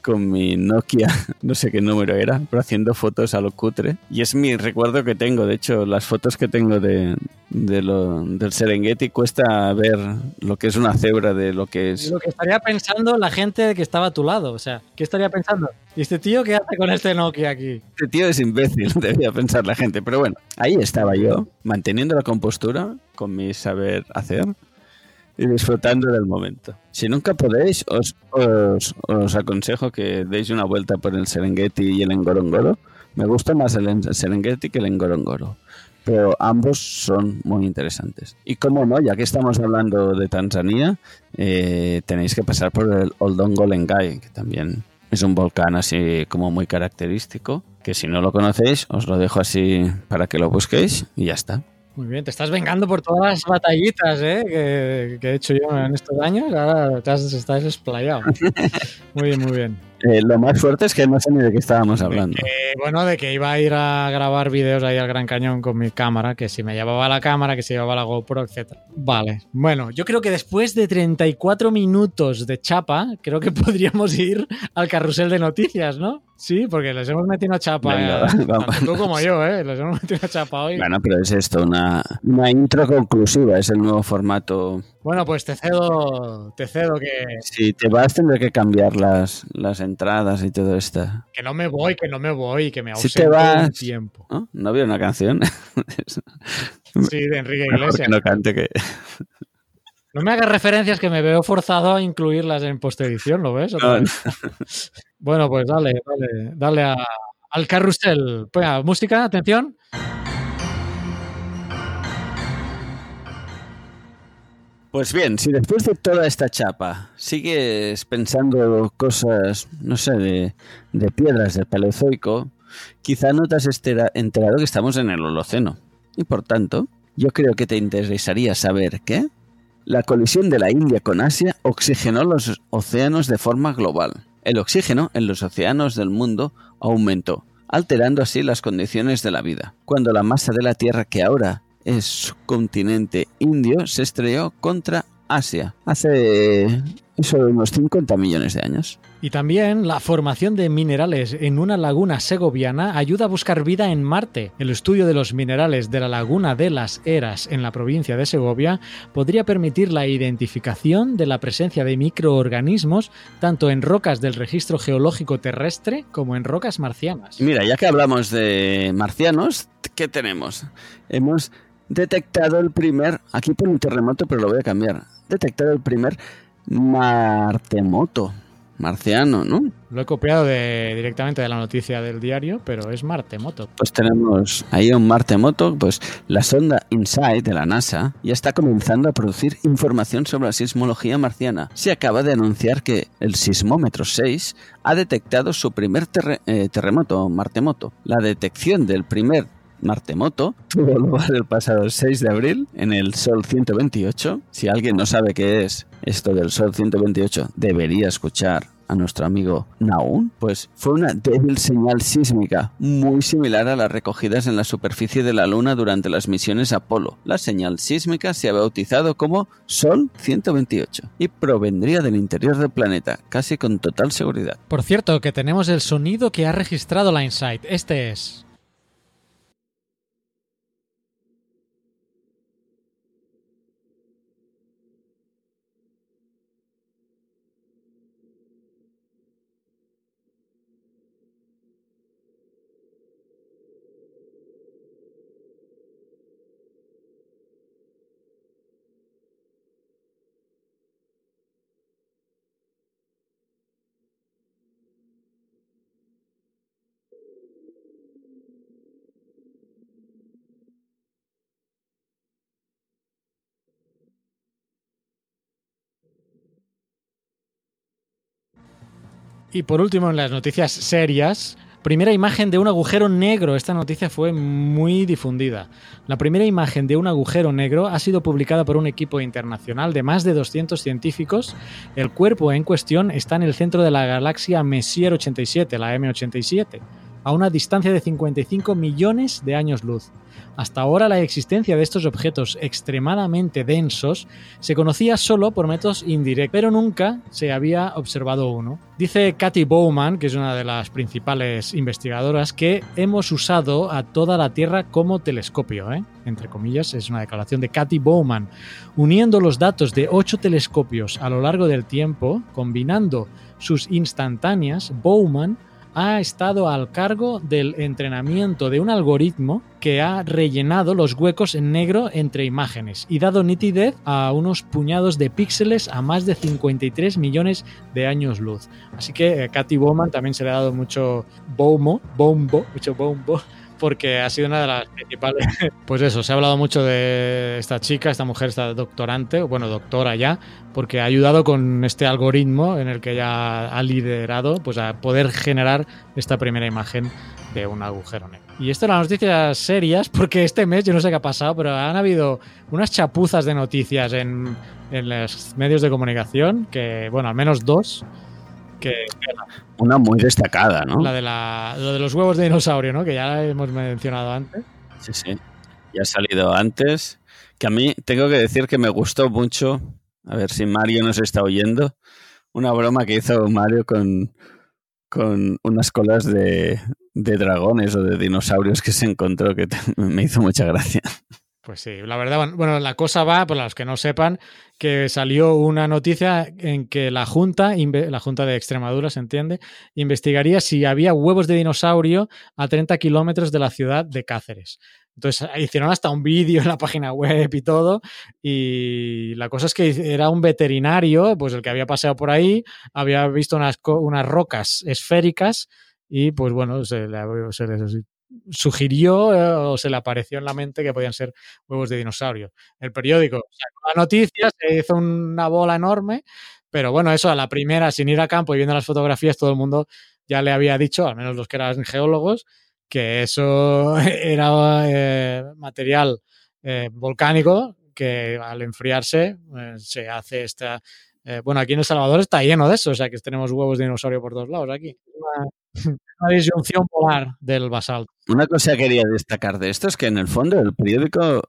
con mi Nokia, no sé qué número era, pero haciendo fotos a lo cutre. Y es mi recuerdo que tengo. De hecho, las fotos que tengo de, de lo, del Serengeti cuesta ver lo que es una cebra de lo que Es es. lo que estaría pensando la gente que estaba a tu lado. O sea, ¿qué estaría pensando? ¿Y este tío qué hace con este Nokia aquí? Este tío es imbécil, debía pensar la gente. Pero bueno, ahí estaba yo, manteniendo la compostura con mi saber hacer y disfrutando del momento. Si nunca podéis, os, os, os aconsejo que deis una vuelta por el Serengeti y el Ngorongoro. Me gusta más el en- Serengeti que el Ngorongoro, pero ambos son muy interesantes. Y como no, ya que estamos hablando de Tanzania, eh, tenéis que pasar por el Oldongo Lengai, que también es un volcán así como muy característico, que si no lo conocéis, os lo dejo así para que lo busquéis y ya está. Muy bien, te estás vengando por todas las batallitas ¿eh? que, que he hecho yo en estos años. Ahora te has, estás explayado. Muy bien, muy bien. Eh, lo más fuerte es que no sé ni de qué estábamos hablando. Eh, bueno, de que iba a ir a grabar vídeos ahí al Gran Cañón con mi cámara, que si me llevaba la cámara, que si llevaba la GoPro, etc. Vale, bueno, yo creo que después de 34 minutos de chapa, creo que podríamos ir al carrusel de noticias, ¿no? Sí, porque les hemos metido una chapa. Venga, eh, vamos. tanto tú como yo, ¿eh? Les hemos metido una chapa hoy. Bueno, pero es esto, una, una intro conclusiva, es el nuevo formato. Bueno, pues te cedo, te cedo que, Si te vas, tendré que cambiar las, las entradas y todo esto. que no me voy, que no me voy, que me Si ausento te un tiempo. ¿No? ¿No había una canción? Sí, de Enrique Iglesias. que no cante que... No me hagas referencias que me veo forzado a incluirlas en postedición, ¿lo ves? No. Bueno, pues dale, dale, dale a- al carrusel. Venga, música, atención. Pues bien, si después de toda esta chapa sigues pensando cosas, no sé, de, piedras del Paleozoico, quizá no te has enterado que estamos en el Holoceno. Y por tanto, yo creo que te interesaría saber que la colisión de la India con Asia oxigenó los océanos de forma global. El oxígeno en los océanos del mundo aumentó, alterando así las condiciones de la vida. Cuando la masa de la Tierra que ahora es subcontinente indio se estrelló contra Asia hace de unos 50 millones de años. Y también la formación de minerales en una laguna segoviana ayuda a buscar vida en Marte. El estudio de los minerales de la laguna de las Eras en la provincia de Segovia podría permitir la identificación de la presencia de microorganismos tanto en rocas del registro geológico terrestre como en rocas marcianas. Mira, ya que hablamos de marcianos, ¿qué tenemos? Hemos detectado el primer, aquí pone un terremoto, pero lo voy a cambiar. Detectado el primer martemoto, marciano, ¿no? Lo he copiado de- directamente de la noticia del diario, pero es Marte Moto. Pues tenemos ahí un martemoto, pues la sonda InSight de la NASA ya está comenzando a producir información sobre la sismología marciana. Se acaba de anunciar que el sismómetro 6 ha detectado su primer terre- eh, terremoto, martemoto. La detección del primer martemoto tuvo lugar el pasado 6 de abril en el Sol 128. Si alguien no sabe qué es esto del Sol 128, debería escuchar a nuestro amigo Naun, pues fue una débil señal sísmica, muy similar a las recogidas en la superficie de la Luna durante las misiones Apolo. La señal sísmica se ha bautizado como Sol 128 y provendría del interior del planeta, casi con total seguridad. Por cierto, que tenemos el sonido que ha registrado la Insight. Este es. Y por último, en las noticias serias, primera imagen de un agujero negro. Esta noticia fue muy difundida. La primera imagen de un agujero negro ha sido publicada por un equipo internacional de más de 200 científicos. El cuerpo en cuestión está en el centro de la galaxia Messier 87, la M87, a una distancia de 55 millones de años luz. Hasta ahora la existencia de estos objetos extremadamente densos se conocía solo por métodos indirectos, pero nunca se había observado uno. Dice Cathy Bowman, que es una de las principales investigadoras, que hemos usado a toda la Tierra como telescopio, ¿eh? entre comillas, es una declaración de Cathy Bowman. Uniendo los datos de ocho telescopios a lo largo del tiempo, combinando sus instantáneas, Bowman ha estado al cargo del entrenamiento de un algoritmo que ha rellenado los huecos en negro entre imágenes y dado nitidez a unos puñados de píxeles a más de 53 millones de años luz. Así que eh, Cathy Bowman también se le ha dado mucho bombo, bombo, mucho bombo porque ha sido una de las principales. Pues eso, se ha hablado mucho de esta chica, esta mujer, esta doctorante, bueno, doctora ya, porque ha ayudado con este algoritmo en el que ella ha liderado, pues a poder generar esta primera imagen de un agujero negro. Y esto eran noticias serias, porque este mes, yo no sé qué ha pasado, pero han habido unas chapuzas de noticias en, en los medios de comunicación, que, bueno, al menos dos, que Una muy destacada, ¿no? la de la, lo de los huevos de dinosaurio, ¿no? Que ya la hemos mencionado antes. Sí, sí. Ya ha salido antes. Que a mí tengo que decir que me gustó mucho. A ver si Mario nos está oyendo. Una broma que hizo Mario con, con unas colas de, de dragones o de dinosaurios que se encontró que me hizo mucha gracia. Pues sí, la verdad, bueno, la cosa va, para los que no sepan, que salió una noticia en que la Junta, la Junta de Extremadura, se entiende, investigaría si había huevos de dinosaurio a 30 kilómetros de la ciudad de Cáceres. Entonces hicieron hasta un vídeo en la página web y todo. Y la cosa es que era un veterinario, pues el que había paseado por ahí, había visto unas, unas rocas esféricas y pues bueno, se le, se sugirió eh, o se le apareció en la mente que podían ser huevos de dinosaurio. El periódico sacó la noticia, se hizo una bola enorme, pero bueno, eso a la primera, sin ir a campo y viendo las fotografías, todo el mundo ya le había dicho, al menos los que eran geólogos, que eso era eh, material eh, volcánico que al enfriarse se hace esta... bueno, aquí en El Salvador está lleno de eso, o sea que tenemos huevos de dinosaurio por todos lados aquí. Una, disyunción polar del basalto. Una cosa que quería destacar de esto es que en el fondo el periódico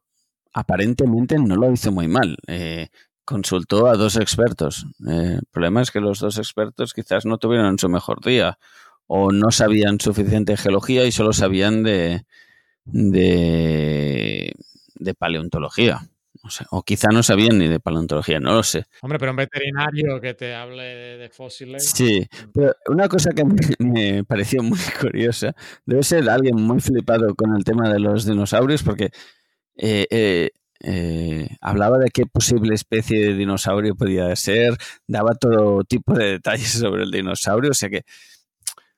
aparentemente no lo hizo muy mal. Eh, consultó a dos expertos. Eh, el problema es que los dos expertos quizás no tuvieron su mejor día o no sabían suficiente geología y solo sabían de, de paleontología. O, sea, o quizá no sabían ni de paleontología, no lo sé. Hombre, pero un veterinario que te hable de, de fósiles. Sí, pero una cosa que me, me pareció muy curiosa, debe ser alguien muy flipado con el tema de los dinosaurios, porque eh, eh, eh, hablaba de qué posible especie de dinosaurio podía ser, daba todo tipo de detalles sobre el dinosaurio, o sea que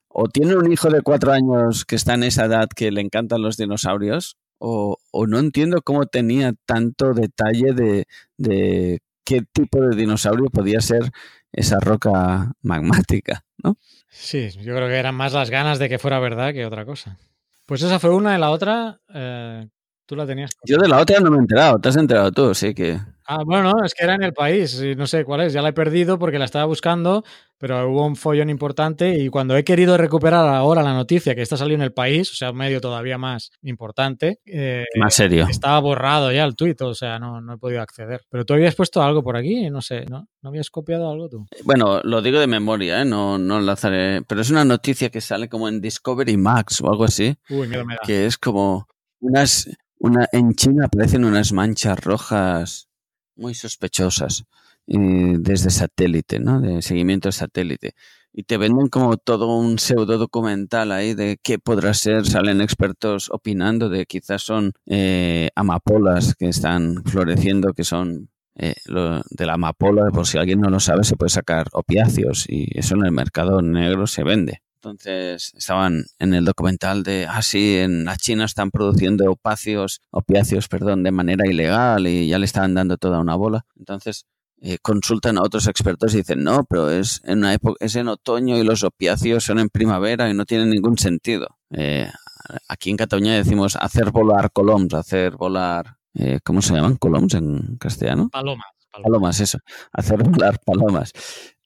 o tiene un hijo de cuatro años que está en esa edad que le encantan los dinosaurios, o, o no entiendo cómo tenía tanto detalle de, de qué tipo de dinosaurio podía ser esa roca magmática, ¿no? Sí, yo creo que eran más las ganas de que fuera verdad que otra cosa. Pues esa fue una y la otra, eh, tú la tenías. Yo de la otra no me he enterado, te has enterado tú, sí que... Ah, bueno, no, es que era en el país, y no sé cuál es, ya la he perdido porque la estaba buscando, pero hubo un follón importante y cuando he querido recuperar ahora la noticia que está saliendo en el país, o sea, un medio todavía más importante, eh, Más serio. estaba borrado ya el tuit, o sea, no, no he podido acceder. Pero tú habías puesto algo por aquí, no sé, ¿no? ¿No habías copiado algo tú? Bueno, lo digo de memoria, ¿eh? no, no enlazaré, pero es una noticia que sale como en Discovery Max o algo así, Uy, miedo me da. que es como unas... Una, en China aparecen unas manchas rojas muy sospechosas eh, desde satélite, ¿no? De seguimiento de satélite. Y te venden como todo un pseudo documental ahí de qué podrá ser. Salen expertos opinando de quizás son eh, amapolas que están floreciendo, que son eh, lo, de la amapola, por si alguien no lo sabe, se puede sacar opiáceos y eso en el mercado negro se vende. Entonces estaban en el documental de, ah, sí, en la China están produciendo opiáceos, opiáceos, perdón, de manera ilegal y ya le estaban dando toda una bola. Entonces eh, consultan a otros expertos y dicen, no, pero es en una época, es en otoño y los opiáceos son en primavera y no tienen ningún sentido. Eh, aquí en Cataluña decimos hacer volar coloms, hacer volar, eh, ¿cómo se llaman? Coloms en castellano. Palomas. Palomas, eso. Hacer volar palomas.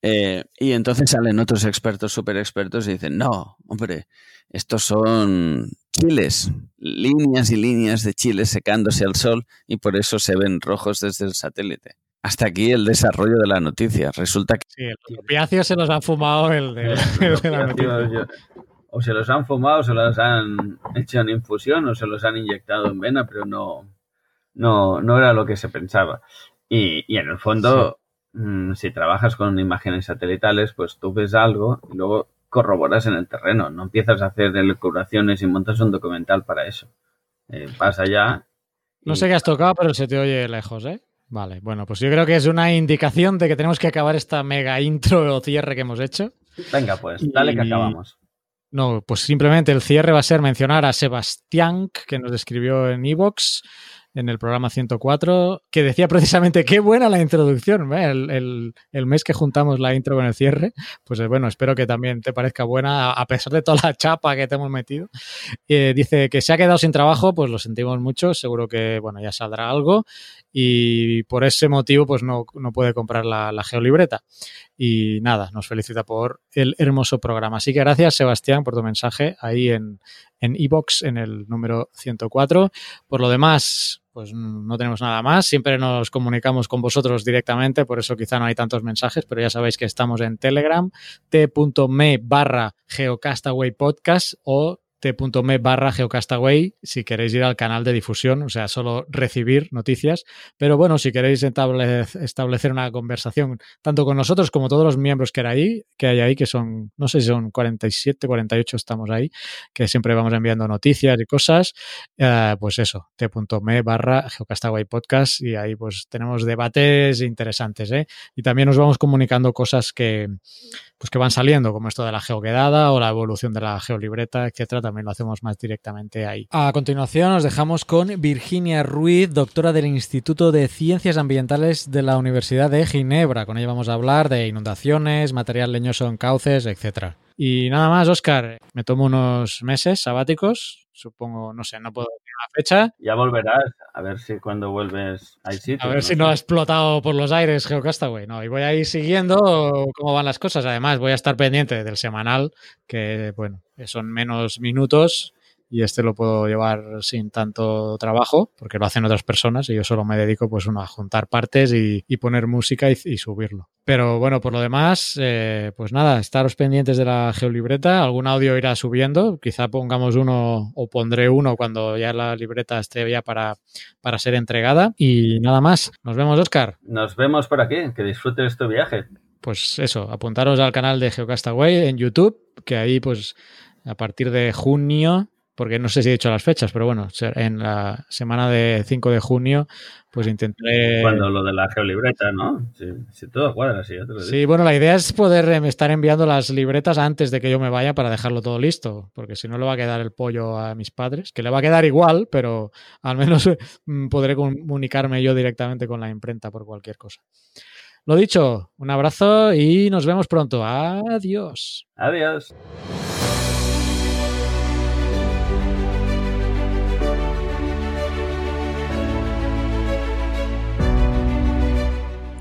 Eh, y entonces salen otros expertos, súper expertos, y dicen, no, hombre, estos son chiles, líneas y líneas de chiles secándose al sol y por eso se ven rojos desde el satélite. Hasta aquí el desarrollo de la noticia. Resulta que... Sí, los opiáceos se los han fumado el de, el de la noticia. O se los han fumado, se los han hecho en infusión o se los han inyectado en vena, pero no, no, no era lo que se pensaba. Y, y en el fondo, sí. Mmm, si trabajas con imágenes satelitales, pues tú ves algo y luego corroboras en el terreno. No empiezas a hacer elucubraciones y montas un documental para eso. Eh, vas allá. Y... No sé qué has tocado, pero se te oye lejos, ¿eh? Vale, bueno, pues yo creo que es una indicación de que tenemos que acabar esta mega intro o cierre que hemos hecho. Venga, pues, dale que acabamos. no, pues simplemente el cierre va a ser mencionar a Sebastián, que nos describió en Evox en el programa 104, que decía precisamente qué buena la introducción, el, el, el, mes que juntamos la intro con el cierre, pues eh, bueno, espero que también te parezca buena, a pesar de toda la chapa que te hemos metido. Eh, dice que se ha quedado sin trabajo, pues lo sentimos mucho, seguro que bueno, ya saldrá algo y por ese motivo pues no, no puede comprar la, la, geolibreta. Y nada, nos felicita por el hermoso programa. Así que gracias Sebastián por tu mensaje ahí en en iBox en el número 104. Por lo demás, pues no tenemos nada más. Siempre nos comunicamos con vosotros directamente, por eso quizá no hay tantos mensajes, pero ya sabéis que estamos en Telegram, t.me barra geocastaway podcast o t.me barra geocastaway si queréis ir al canal de difusión, o sea, solo recibir noticias. Pero bueno, si queréis establecer una conversación tanto con nosotros como todos los miembros que, ahí, que hay ahí, que son, no sé si son 47, 48 estamos ahí, que siempre vamos enviando noticias y cosas, eh, pues eso, t.me barra geocastaway podcast y ahí pues tenemos debates interesantes, ¿eh? Y también nos vamos comunicando cosas que, pues que van saliendo, como esto de la geoquedada o la evolución de la geolibreta, etcétera, también lo hacemos más directamente ahí. A continuación nos dejamos con Virginia Ruiz, doctora del Instituto de Ciencias Ambientales de la Universidad de Ginebra. Con ella vamos a hablar de inundaciones, material leñoso en cauces, etcétera. Y nada más, Oscar, me tomo unos meses sabáticos, supongo, no sé, no puedo una fecha. Ya volverás, a ver si cuando vuelves hay sitio. A ver ¿no? si no ha explotado por los aires Geocastaway, no, y voy a ir siguiendo cómo van las cosas. Además, voy a estar pendiente del semanal, que bueno, son menos minutos y este lo puedo llevar sin tanto trabajo porque lo hacen otras personas y yo solo me dedico pues uno a juntar partes y, y poner música y, y, subirlo. Pero bueno, por lo demás, eh, pues nada, estaros pendientes de la geolibreta, algún audio irá subiendo, quizá pongamos uno o pondré uno cuando ya la libreta esté ya para, para ser entregada y nada más. Nos vemos, Oscar. Nos vemos por aquí, que disfrutes tu viaje. Pues eso, apuntaros al canal de Geocastaway en YouTube, que ahí pues a partir de junio porque no sé si he dicho las fechas, pero bueno, en la semana de 5 de junio, pues intentaré... Cuando lo de la geolibreta, ¿no? Si, si todo cuadra, sí, Sí, bueno, la idea es poder estar enviando las libretas antes de que yo me vaya para dejarlo todo listo, porque si no le va a quedar el pollo a mis padres, que le va a quedar igual, pero al menos podré comunicarme yo directamente con la imprenta por cualquier cosa. Lo dicho, un abrazo y nos vemos pronto. Adiós. Adiós.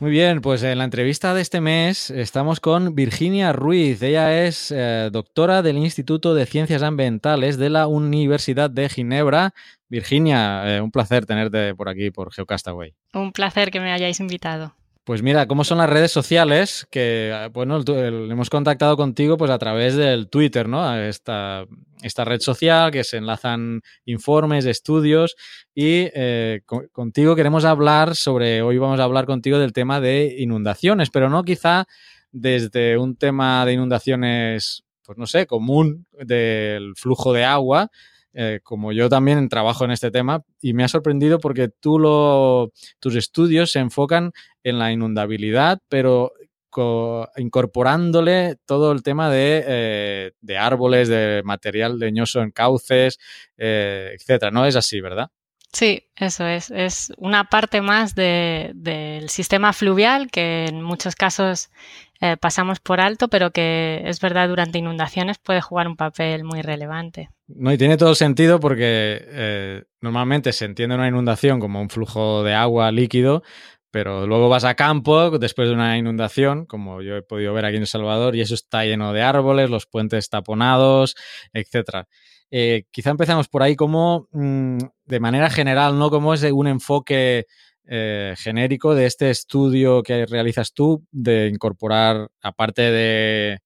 Muy bien, pues en la entrevista de este mes estamos con Virginia Ruiz. Ella es eh, doctora del Instituto de Ciencias Ambientales de la Universidad de Ginebra. Virginia, eh, un placer tenerte por aquí, por Geocastaway. Un placer que me hayáis invitado. Pues mira, ¿cómo son las redes sociales? Que, bueno, el, el, hemos contactado contigo pues a través del Twitter, ¿no? Esta, esta red social que se enlazan informes, estudios y eh, con, contigo queremos hablar sobre, hoy vamos a hablar contigo del tema de inundaciones, pero no quizá desde un tema de inundaciones, pues no sé, común del flujo de agua, eh, como yo también trabajo en este tema y me ha sorprendido porque tú lo, tus estudios se enfocan en la inundabilidad, pero incorporándole todo el tema de, eh, de, árboles, de material leñoso en cauces, eh, etcétera. ¿No es así, verdad? Sí, eso es. Es una parte más de, del sistema fluvial que en muchos casos eh, pasamos por alto, pero que es verdad durante inundaciones puede jugar un papel muy relevante. No, y tiene todo sentido porque eh, normalmente se entiende una inundación como un flujo de agua líquido, pero luego vas a campo después de una inundación, como yo he podido ver aquí en El Salvador, y eso está lleno de árboles, los puentes taponados, etcétera. Eh, quizá empezamos por ahí como, mmm, de manera general, ¿no? Como es un enfoque eh, genérico de este estudio que realizas tú de incorporar, aparte de,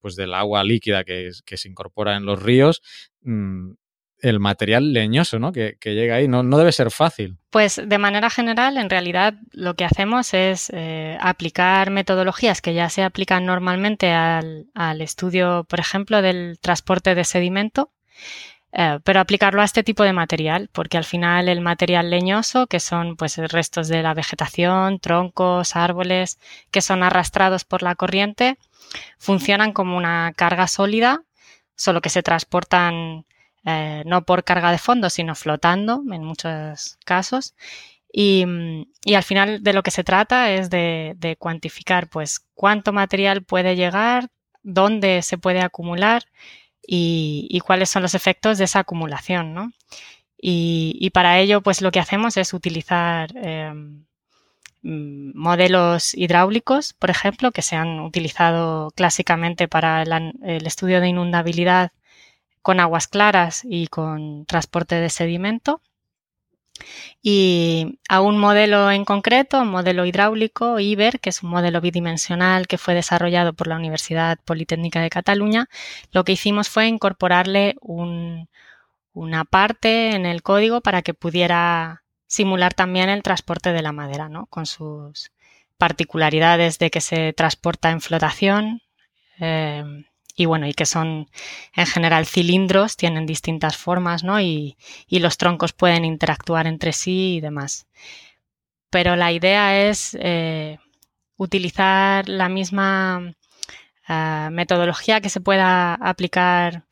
pues del agua líquida que, se incorpora en los ríos, mmm, el material leñoso ¿no? que, llega ahí. No, no, debe ser fácil. Pues de manera general, en realidad lo que hacemos es eh, aplicar metodologías que ya se aplican normalmente al, estudio, por ejemplo, del transporte de sedimento. Eh, pero aplicarlo a este tipo de material, porque al final el material leñoso, que son pues restos de la vegetación, troncos, árboles, que son arrastrados por la corriente, funcionan como una carga sólida, solo que se transportan eh, no por carga de fondo, sino flotando en muchos casos. Y, al final de lo que se trata es de, cuantificar pues cuánto material puede llegar, dónde se puede acumular y, cuáles son los efectos de esa acumulación. Y, para ello pues lo que hacemos es utilizar em, modelos hidráulicos, por ejemplo, que se han utilizado clásicamente para el estudio de inundabilidad con aguas claras y con transporte de sedimento. Y a un modelo en concreto, un modelo hidráulico, IBER, que es un modelo bidimensional que fue desarrollado por la Universidad Politécnica de Cataluña, lo que hicimos fue incorporarle una parte en el código para que pudiera simular también el transporte de la madera, ¿no? con sus particularidades de que se transporta en flotación, eh, y bueno, y que son en general cilindros, tienen distintas formas, ¿no? Y, los troncos pueden interactuar entre sí y demás. Pero la idea es eh, utilizar la misma eh, metodología que se pueda aplicar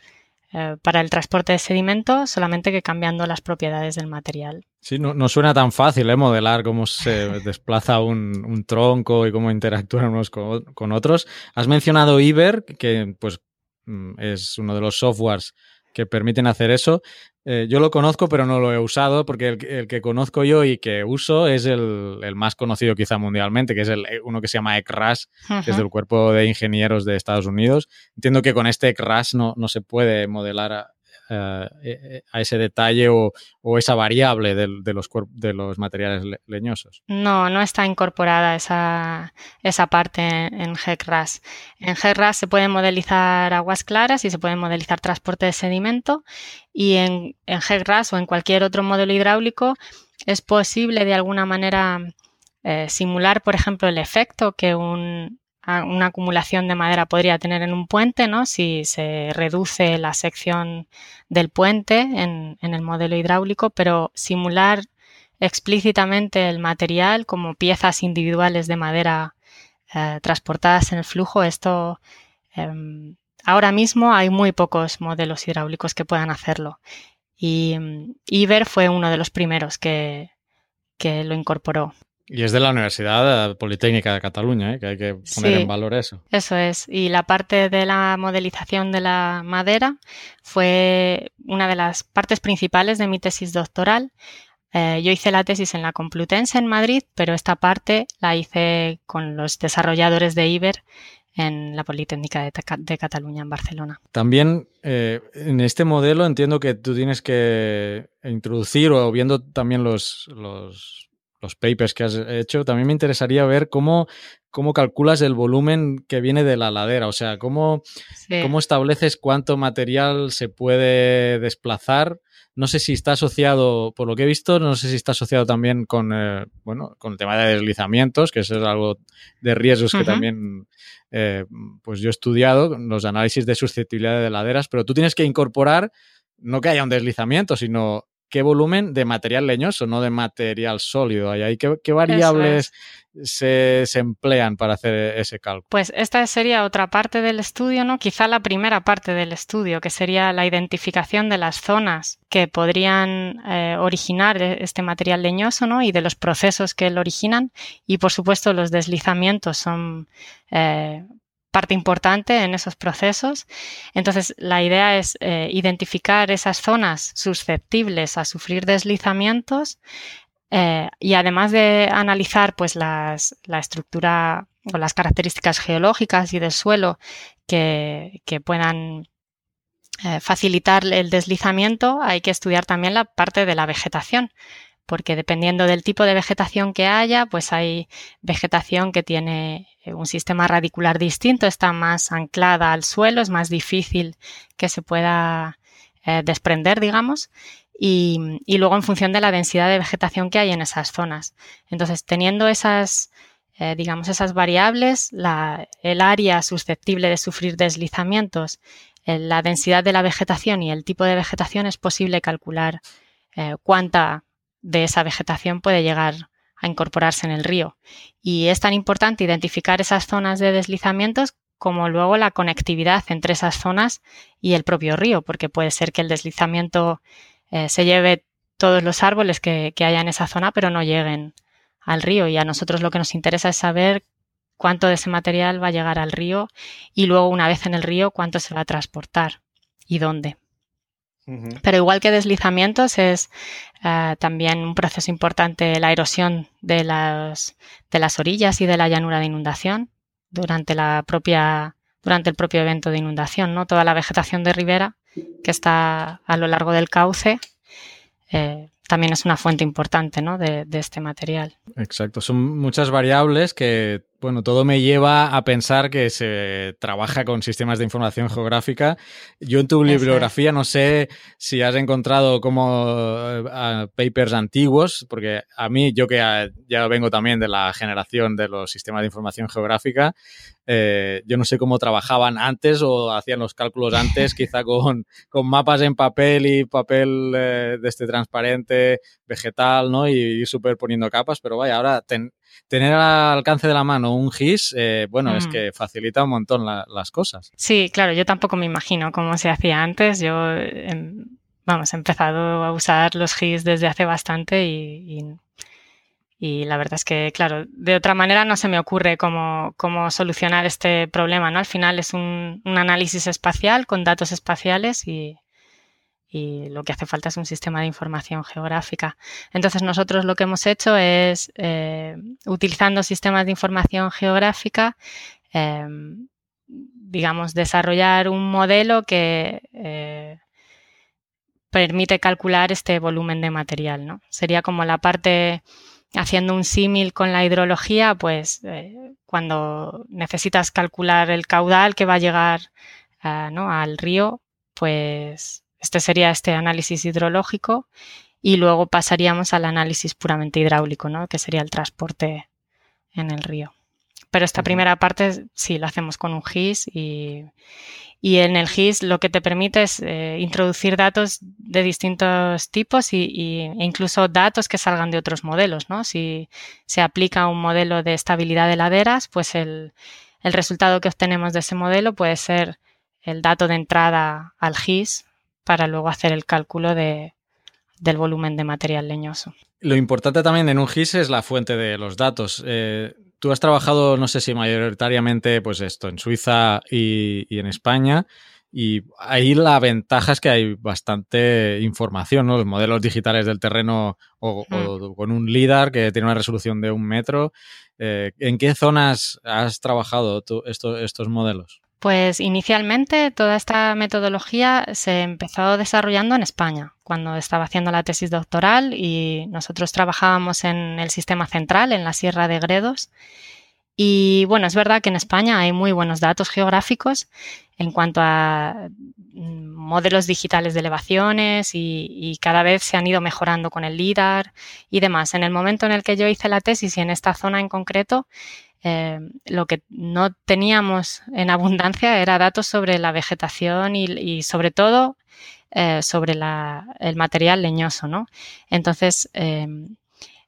eh, para el transporte de sedimentos, solamente que cambiando las propiedades del material. Sí, no, suena tan fácil ¿eh? modelar cómo se desplaza un, tronco y cómo interactúan unos con, otros. Has mencionado Iber, que pues mm, es uno de los softwares que permiten hacer eso. Eh, yo lo conozco, pero no lo he usado, porque el, que conozco yo y que uso es el, más conocido quizá mundialmente, que es el, eh, uno que se llama ECRAS, que es del Cuerpo de Ingenieros de Estados Unidos. Entiendo que con este ECRAS no, no se puede modelar eh, a ese detalle o, esa variable de, los, de los materiales leñosos. No, no está incorporada esa, esa parte en GECRAS. En GECRAS se pueden modelizar aguas claras y se puede modelizar transporte de sedimento y en, en GECRAS o en cualquier otro modelo hidráulico es posible de alguna manera eh, simular, por ejemplo, el efecto que un, una acumulación de madera podría tener en un puente, ¿no? Si se reduce la sección del puente en, el modelo hidráulico, pero simular explícitamente el material como piezas individuales de madera eh, transportadas en el flujo, esto em, ahora mismo hay muy pocos modelos hidráulicos que puedan hacerlo. Y mm, Iber fue uno de los primeros que, que lo incorporó. Y es de la Universidad Politécnica de Cataluña, ¿eh? que hay que poner en valor eso. Eso es. Y la parte de la modelización de la madera fue una de las partes principales de mi tesis doctoral. Eh, yo hice la tesis en la Complutense en Madrid, pero esta parte la hice con los desarrolladores de Iber en la Politécnica de, Cataluña, en Barcelona. También eh, en este modelo entiendo que tú tienes que introducir o viendo también los, los los papers que has hecho, también me interesaría ver cómo, cómo calculas el volumen que viene de la ladera, o sea, cómo, cómo estableces cuánto material se puede desplazar. No sé si está asociado, por lo que he visto, no sé si está asociado también con, eh, bueno, con el tema de deslizamientos, que eso es algo de riesgos que también eh, pues yo he estudiado, los análisis de susceptibilidad de laderas, pero tú tienes que incorporar no que haya un deslizamiento, sino qué volumen de material leñoso, no de material sólido hay ahí. ¿Qué, variables se, emplean para hacer ese cálculo? Pues esta sería otra parte del estudio, ¿no? Quizá la primera parte del estudio, que sería la identificación de las zonas que podrían eh, originar e, este material leñoso, ¿no? Y de los procesos que lo originan. Y por supuesto, los deslizamientos son eh, parte importante en esos procesos. Entonces, la idea es eh, identificar esas zonas susceptibles a sufrir deslizamientos eh, y además de analizar pues, las, la estructura o las características geológicas y del suelo que, puedan eh, facilitar el deslizamiento, hay que estudiar también la parte de la vegetación porque dependiendo del tipo de vegetación que haya, pues hay vegetación que tiene eh, un sistema radicular distinto, está más anclada al suelo, es más difícil que se pueda eh, desprender, digamos, y, luego en función de la densidad de vegetación que hay en esas zonas. Entonces, teniendo esas, eh, digamos, esas variables, el área susceptible de sufrir deslizamientos, la densidad de la vegetación y el tipo de vegetación, es posible calcular cuánta de esa vegetación puede llegar a incorporarse en el río. Y es tan importante identificar esas zonas de deslizamientos como luego la conectividad entre esas zonas y el propio río, porque puede ser que el deslizamiento eh, se lleve todos los árboles que, que haya en esa zona, pero no lleguen al río. Y a nosotros lo que nos interesa es saber cuánto de ese material va a llegar al río y luego una vez en el río cuánto se va a transportar y dónde. Pero igual que deslizamientos es eh, también un proceso importante la erosión de las, de las orillas y de la llanura de inundación durante la propia durante el propio evento de inundación, ¿no? Toda la vegetación de ribera que está a lo largo del cauce eh, también es una fuente importante ¿no? de, de, este material. Exacto, son muchas variables que bueno, todo me lleva a pensar que se trabaja con sistemas de información geográfica. Yo en tu bibliografía no sé si has encontrado como eh, papers antiguos, porque a mí, yo que ya vengo también de la generación de los sistemas de información geográfica, eh, yo no sé cómo trabajaban antes o hacían los cálculos antes, quizá con, con mapas en papel y papel eh, de este transparente, vegetal, ¿no? Y, y superponiendo capas, pero vaya, ahora tener al alcance de la mano un GIS, eh, bueno, es mm. que facilita un montón las cosas. Sí, claro, yo tampoco me imagino cómo se hacía antes. Yo, em, vamos, he empezado a usar los GIS desde hace bastante y, la verdad es que, claro, de otra manera no se me ocurre cómo, cómo solucionar este problema, ¿no? Al final es un análisis espacial con datos espaciales y, y lo que hace falta es un sistema de información geográfica. Entonces nosotros lo que hemos hecho es, eh, utilizando sistemas de información geográfica, em, digamos, desarrollar un modelo que eh, permite calcular este volumen de material. ¿no? Sería como la parte, haciendo un símil con la hidrología, pues eh, cuando necesitas calcular el caudal que va a llegar al río, pues este sería este análisis hidrológico y luego pasaríamos al análisis puramente hidráulico, ¿no? que sería el transporte en el río. Pero esta primera parte sí la hacemos con un GIS y, en el GIS lo que te permite es eh, introducir datos de distintos tipos y, e incluso datos que salgan de otros modelos. ¿no? Si se aplica un modelo de estabilidad de laderas, pues el, el resultado que obtenemos de ese modelo puede ser el dato de entrada al GIS para luego hacer el cálculo de, del volumen de material leñoso. Lo importante también en un GIS es la fuente de los datos. Eh, tú has trabajado, no sé si mayoritariamente, pues esto, en Suiza y, en España. Y ahí la ventaja es que hay bastante información, ¿no? Los modelos digitales del terreno o, hmm. con un LIDAR que tiene una resolución de un metro. Eh, ¿En qué zonas has trabajado tú estos modelos? Pues inicialmente toda esta metodología se empezó desarrollando en España, cuando estaba haciendo la tesis doctoral y nosotros trabajábamos en el sistema central, en la Sierra de Gredos. Y bueno, es verdad que en España hay muy buenos datos geográficos en cuanto a mm, modelos digitales de elevaciones y, cada vez se han ido mejorando con el LIDAR y demás. En el momento en el que yo hice la tesis y en esta zona en concreto, eh, lo que no teníamos en abundancia era datos sobre la vegetación y, sobre todo eh, sobre el material leñoso, ¿no? Entonces, em,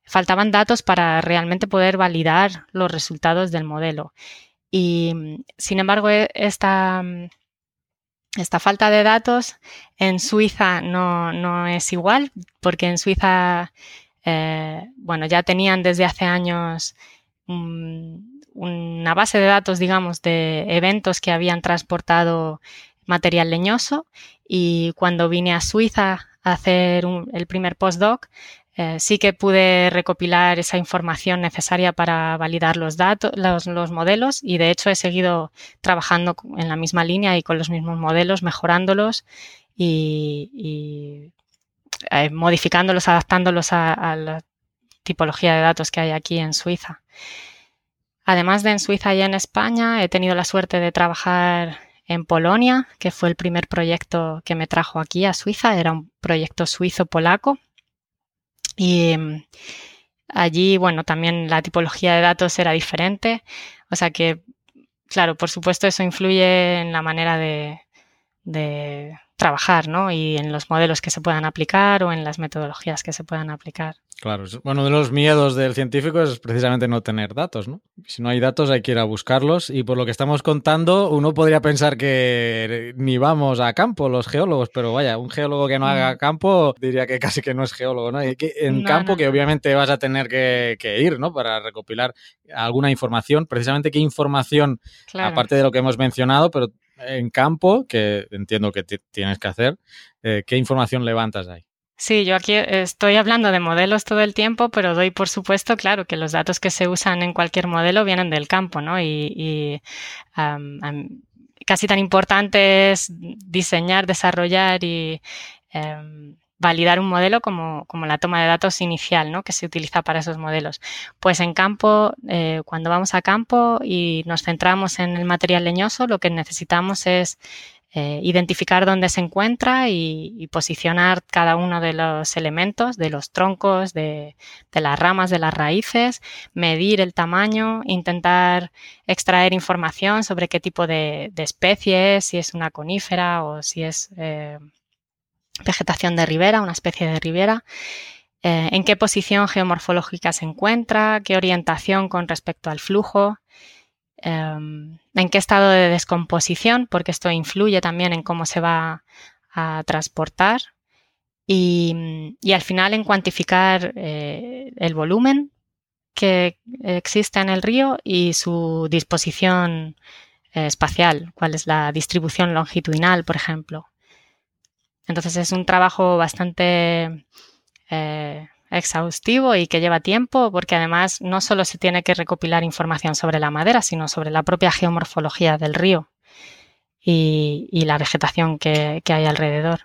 faltaban datos para realmente poder validar los resultados del modelo. Y, sin embargo, e, esta, esta falta de datos en Suiza no, es igual, porque en Suiza, eh, bueno, ya tenían desde hace años una base de datos, digamos, de eventos que habían transportado material leñoso y cuando vine a Suiza a hacer el primer postdoc, eh, sí que pude recopilar esa información necesaria para validar los datos, los, modelos y de hecho he seguido trabajando en la misma línea y con los mismos modelos, mejorándolos y, eh, modificándolos, adaptándolos a la tipología de datos que hay aquí en Suiza. Además de en Suiza y en España, he tenido la suerte de trabajar en Polonia, que fue el primer proyecto que me trajo aquí a Suiza. Era un proyecto suizo-polaco. Y mm, allí, bueno, también la tipología de datos era diferente. O sea que, claro, por supuesto eso influye en la manera de, trabajar, ¿no? Y en los modelos que se puedan aplicar o en las metodologías que se puedan aplicar. Claro, bueno, uno de los miedos del científico es precisamente no tener datos, ¿no? Si no hay datos hay que ir a buscarlos y por lo que estamos contando uno podría pensar que ni vamos a campo los geólogos, pero vaya, un geólogo que no haga campo diría que casi que no es geólogo, ¿no? Y que en No, campo no, que obviamente vas a tener que, que ir, ¿no? Para recopilar alguna información, precisamente qué información, Claro. aparte de lo que hemos mencionado, pero en campo, que entiendo que ti- tienes que hacer, eh, ¿qué información levantas ahí? Sí, yo aquí estoy hablando de modelos todo el tiempo, pero doy por supuesto, claro, que los datos que se usan en cualquier modelo vienen del campo, ¿no? Y, y, am, casi tan importante es diseñar, desarrollar y em, validar un modelo como, como la toma de datos inicial, ¿no? Que se utiliza para esos modelos. Pues en campo, eh, cuando vamos a campo y nos centramos en el material leñoso, lo que necesitamos es eh, identificar dónde se encuentra y, posicionar cada uno de los elementos, de los troncos, de, las ramas, de las raíces, medir el tamaño, intentar extraer información sobre qué tipo de, especie es, si es una conífera o si es eh, vegetación de ribera, una especie de ribera. eh, en qué posición geomorfológica se encuentra, qué orientación con respecto al flujo, en qué estado de descomposición, porque esto influye también en cómo se va a transportar. Y, y al final en cuantificar eh, el volumen que existe en el río y su disposición eh, espacial, cuál es la distribución longitudinal, por ejemplo. Entonces es un trabajo bastante eh, exhaustivo y que lleva tiempo porque además no solo se tiene que recopilar información sobre la madera, sino sobre la propia geomorfología del río y, y la vegetación que, que, hay alrededor.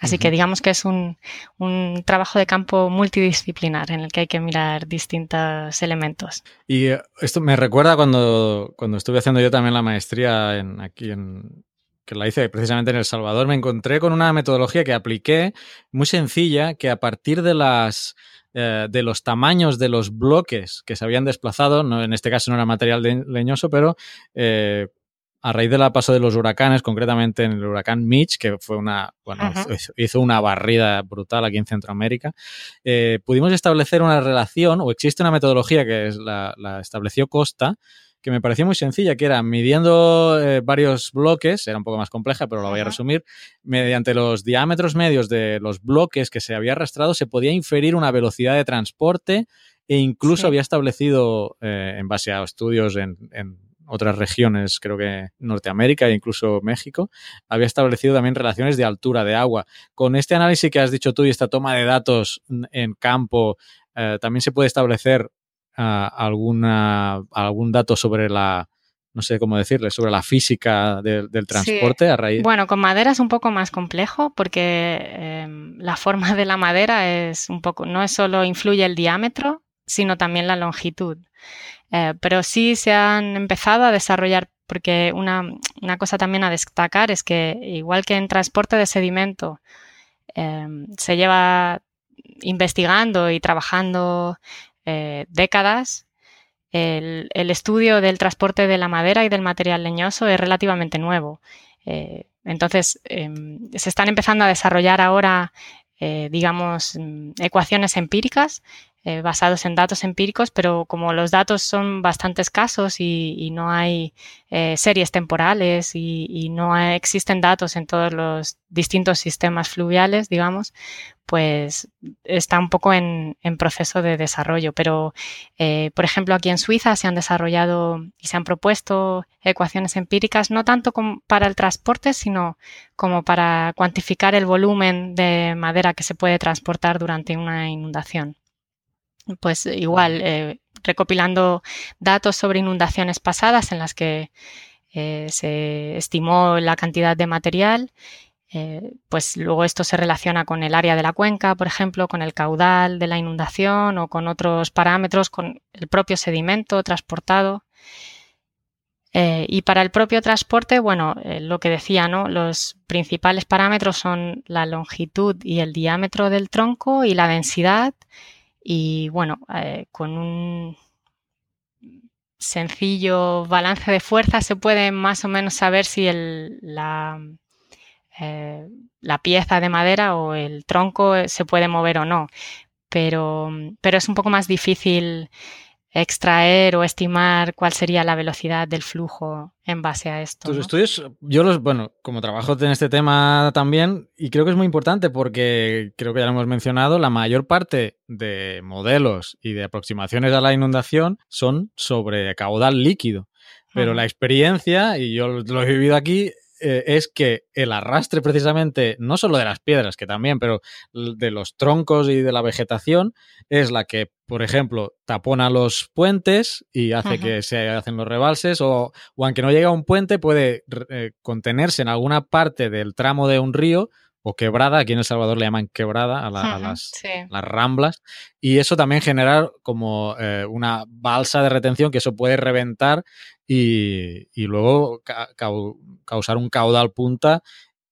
Así uh -huh. que digamos que es un, un, trabajo de campo multidisciplinar en el que hay que mirar distintos elementos. Y esto me recuerda cuando, cuando estuve haciendo yo también la maestría en, aquí en, que la hice precisamente en El Salvador, me encontré con una metodología que apliqué muy sencilla, que a partir de las eh, de los tamaños de los bloques que se habían desplazado, no, en este caso no era material de, leñoso, pero eh, a raíz del paso de los huracanes, concretamente en el huracán Mitch, que fue una, bueno, hizo una barrida brutal aquí en Centroamérica, eh, pudimos establecer una relación, o existe una metodología que es la, la estableció Costa, que me pareció muy sencilla, que era midiendo eh, varios bloques, era un poco más compleja, pero lo voy a resumir, mediante los diámetros medios de los bloques que se había arrastrado, se podía inferir una velocidad de transporte e incluso sí. había establecido, eh, en base a estudios en, en otras regiones, creo que Norteamérica e incluso México, había establecido también relaciones de altura de agua. Con este análisis que has dicho tú y esta toma de datos en campo, eh, también se puede establecer alguna, algún dato sobre la, no sé cómo decirle, sobre la física de, del transporte sí. a raíz. Bueno, con madera es un poco más complejo porque eh, la forma de la madera es un poco, no es solo influye el diámetro, sino también la longitud. Eh, pero sí se han empezado a desarrollar, porque una, una, cosa también a destacar es que igual que en transporte de sedimento eh, se lleva investigando y trabajando eh, décadas, el, estudio del transporte de la madera y del material leñoso es relativamente nuevo. Eh, entonces, se están empezando a desarrollar ahora, eh, digamos, ecuaciones empíricas eh, basados en datos empíricos, pero como los datos son bastante escasos y, no hay eh, series temporales y, no existen datos en todos los distintos sistemas fluviales, digamos, pues está un poco en, proceso de desarrollo. Pero, eh, por ejemplo, aquí en Suiza se han desarrollado y se han propuesto ecuaciones empíricas, no tanto para el transporte, sino como para cuantificar el volumen de madera que se puede transportar durante una inundación pues igual eh, recopilando datos sobre inundaciones pasadas en las que eh, se estimó la cantidad de material, eh, pues luego esto se relaciona con el área de la cuenca, por ejemplo, con el caudal de la inundación o con otros parámetros, con el propio sedimento transportado. Eh, y para el propio transporte, bueno, eh, lo que decía, ¿no? Los principales parámetros son la longitud y el diámetro del tronco y la densidad. Y bueno, eh, con un sencillo balance de fuerza se puede más o menos saber si el, la, la pieza de madera o el tronco se puede mover o no. Pero, pero es un poco más difícil extraer o estimar cuál sería la velocidad del flujo en base a esto. Tus estudios, yo los, bueno, como trabajo en este tema también, y creo que es muy importante porque creo que ya lo hemos mencionado, la mayor parte de modelos y de aproximaciones a la inundación son sobre caudal líquido. Pero la experiencia, y yo lo he vivido aquí, eh, es que el arrastre precisamente, no solo de las piedras, que también, pero de los troncos y de la vegetación, es la que, por ejemplo, tapona los puentes y hace que se hacen los rebalses, o, aunque no llegue a un puente, puede eh, contenerse en alguna parte del tramo de un río o quebrada, aquí en El Salvador le llaman quebrada a, las, las, ramblas, y eso también genera como eh, una balsa de retención que eso puede reventar y, y luego causar un caudal punta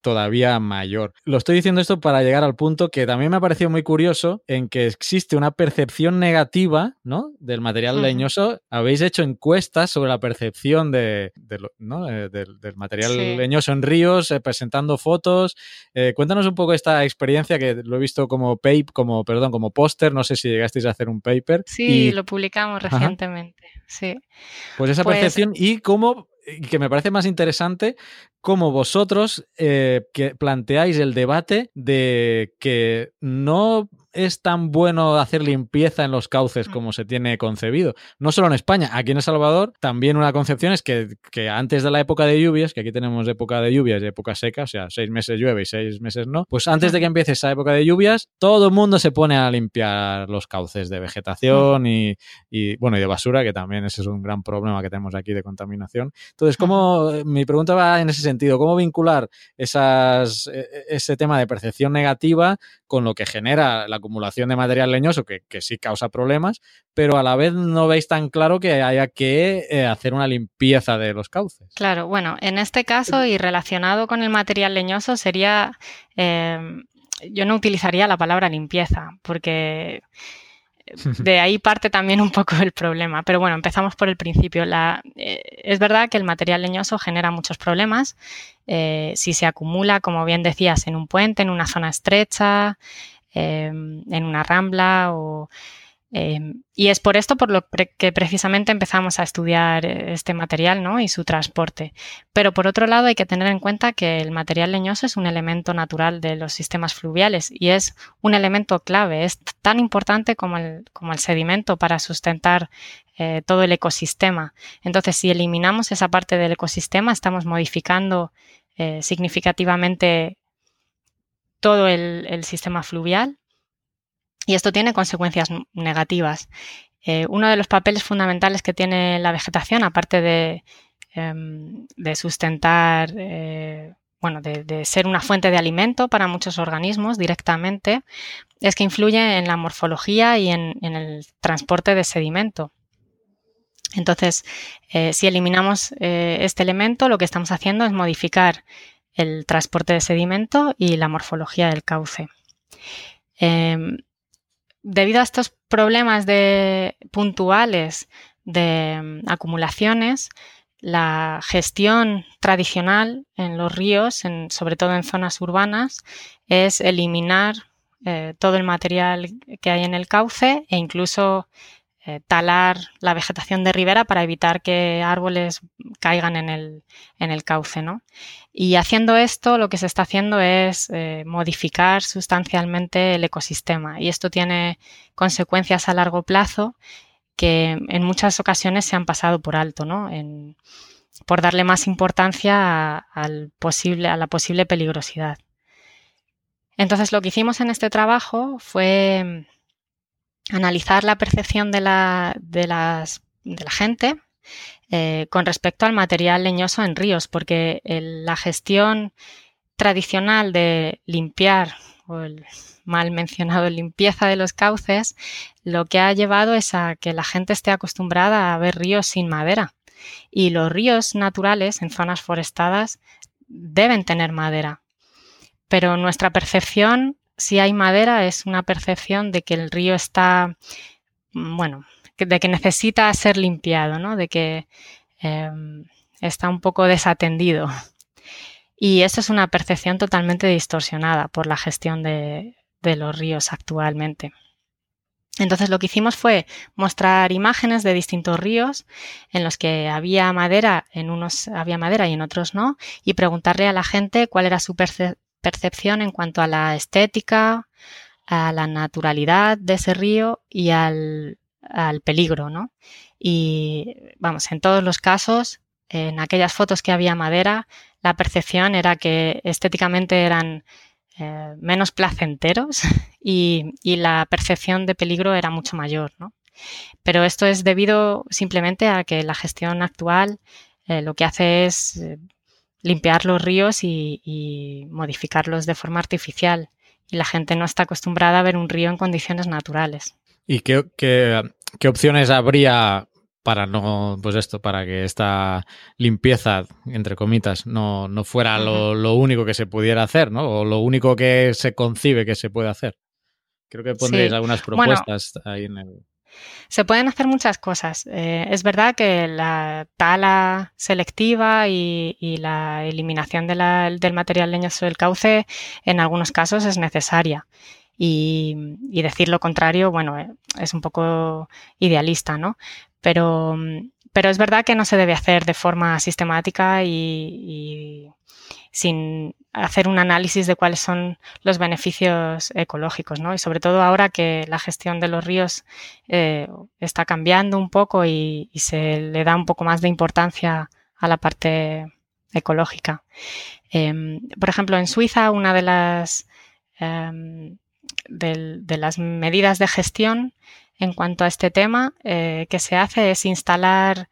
todavía mayor. Lo estoy diciendo esto para llegar al punto que también me ha parecido muy curioso en que existe una percepción negativa ¿no? del material leñoso. Habéis hecho encuestas sobre la percepción de, eh, del, material leñoso en ríos, eh, presentando fotos. Eh, cuéntanos un poco esta experiencia que lo he visto como paper, como, perdón, como póster. No sé si llegasteis a hacer un paper. Sí, lo publicamos recientemente. Sí. Pues esa pues percepción y cómo que me parece más interesante cómo vosotros eh, que planteáis el debate de que no es tan bueno hacer limpieza en los cauces mm. como se tiene concebido. No solo en España, aquí en El Salvador también una concepción es que, antes de la época de lluvias, que aquí tenemos época de lluvias y época seca, o sea, seis meses llueve y seis meses no, pues antes de que empiece esa época de lluvias, todo el mundo se pone a limpiar los cauces de vegetación y, bueno, y de basura, que también ese es un gran problema que tenemos aquí de contaminación. Entonces, ¿cómo, mi pregunta va en ese sentido, ¿cómo vincular esas, e, e, ese tema de percepción negativa con lo que genera la acumulación de material leñoso, que, sí causa problemas, pero a la vez no veis tan claro que haya que eh, hacer una limpieza de los cauces. Claro, bueno, en este caso y relacionado con el material leñoso sería, em, yo no utilizaría la palabra limpieza, porque de ahí parte también un poco el problema. Pero bueno, empezamos por el principio. La, eh, es verdad que el material leñoso genera muchos problemas. Eh, si se acumula, como bien decías, en un puente, en una zona estrecha, em, en una rambla o Em, y es por esto por lo que precisamente empezamos a estudiar eh, este material ¿no? y su transporte. Pero por otro lado hay que tener en cuenta que el material leñoso es un elemento natural de los sistemas fluviales y es un elemento clave, es tan importante como el, como el sedimento para sustentar eh, todo el ecosistema. Entonces, si eliminamos esa parte del ecosistema, estamos modificando eh, significativamente todo el sistema fluvial y esto tiene consecuencias negativas. Eh, uno de los papeles fundamentales que tiene la vegetación, aparte de, em, sustentar, eh, bueno, de, ser una fuente de alimento para muchos organismos directamente, es que influye en la morfología y en, el transporte de sedimento. Entonces, eh, si eliminamos este elemento, lo que estamos haciendo es modificar el transporte de sedimento y la morfología del cauce. Em, debido a estos problemas de, puntuales de mm, acumulaciones, la gestión tradicional en los ríos, sobre todo en zonas urbanas, es eliminar eh, todo el material que hay en el cauce e incluso eh, talar la vegetación de ribera para evitar que árboles caigan en el, en el cauce. ¿no? Y haciendo esto, lo que se está haciendo es eh, modificar sustancialmente el ecosistema. Y esto tiene consecuencias a largo plazo que en muchas ocasiones se han pasado por alto, ¿no? Por darle más importancia a la posible peligrosidad. Entonces, lo que hicimos en este trabajo fue analizar la percepción de la, de las, de la gente eh, con respecto al material leñoso en ríos, porque la gestión tradicional de limpiar o el mal mencionado limpieza de los cauces, lo que ha llevado es a que la gente esté acostumbrada a ver ríos sin madera. Y los ríos naturales en zonas forestadas deben tener madera. Pero nuestra percepción, si hay madera, es una percepción de que el río está, mm, bueno, de que necesita ser limpiado, ¿no? De que em, está un poco desatendido. Y eso es una percepción totalmente distorsionada por la gestión de, los ríos actualmente. Entonces lo que hicimos fue mostrar imágenes de distintos ríos en los que había madera, en unos había madera y en otros no, y preguntarle a la gente cuál era su percepción en cuanto a la estética, a la naturalidad de ese río y al, peligro, ¿no? Y vamos, en todos los casos, en aquellas fotos que había madera, la percepción era que estéticamente eran eh, menos placenteros y, la percepción de peligro era mucho mayor. ¿no? Pero esto es debido simplemente a que la gestión actual eh, lo que hace es eh, limpiar los ríos y, modificarlos de forma artificial. Y la gente no está acostumbrada a ver un río en condiciones naturales. ¿Y qué, qué opciones habría para no, pues esto, para que esta limpieza, entre comitas, no, no fuera lo, único que se pudiera hacer, ¿no? O lo único que se concibe que se puede hacer. Creo que pondréis algunas propuestas ahí en el... Se pueden hacer muchas cosas. Eh, es verdad que la tala selectiva y, la eliminación del material leñoso del cauce en algunos casos es necesaria. Y, decir lo contrario, bueno, eh, es un poco idealista, ¿no? Pero, pero es verdad que no se debe hacer de forma sistemática y, sin hacer un análisis de cuáles son los beneficios ecológicos, ¿no? Y sobre todo ahora que la gestión de los ríos eh, está cambiando un poco y, se le da un poco más de importancia a la parte ecológica. Em, por ejemplo, en Suiza, una de las, em, de las medidas de gestión en cuanto a este tema, eh, que se hace es instalar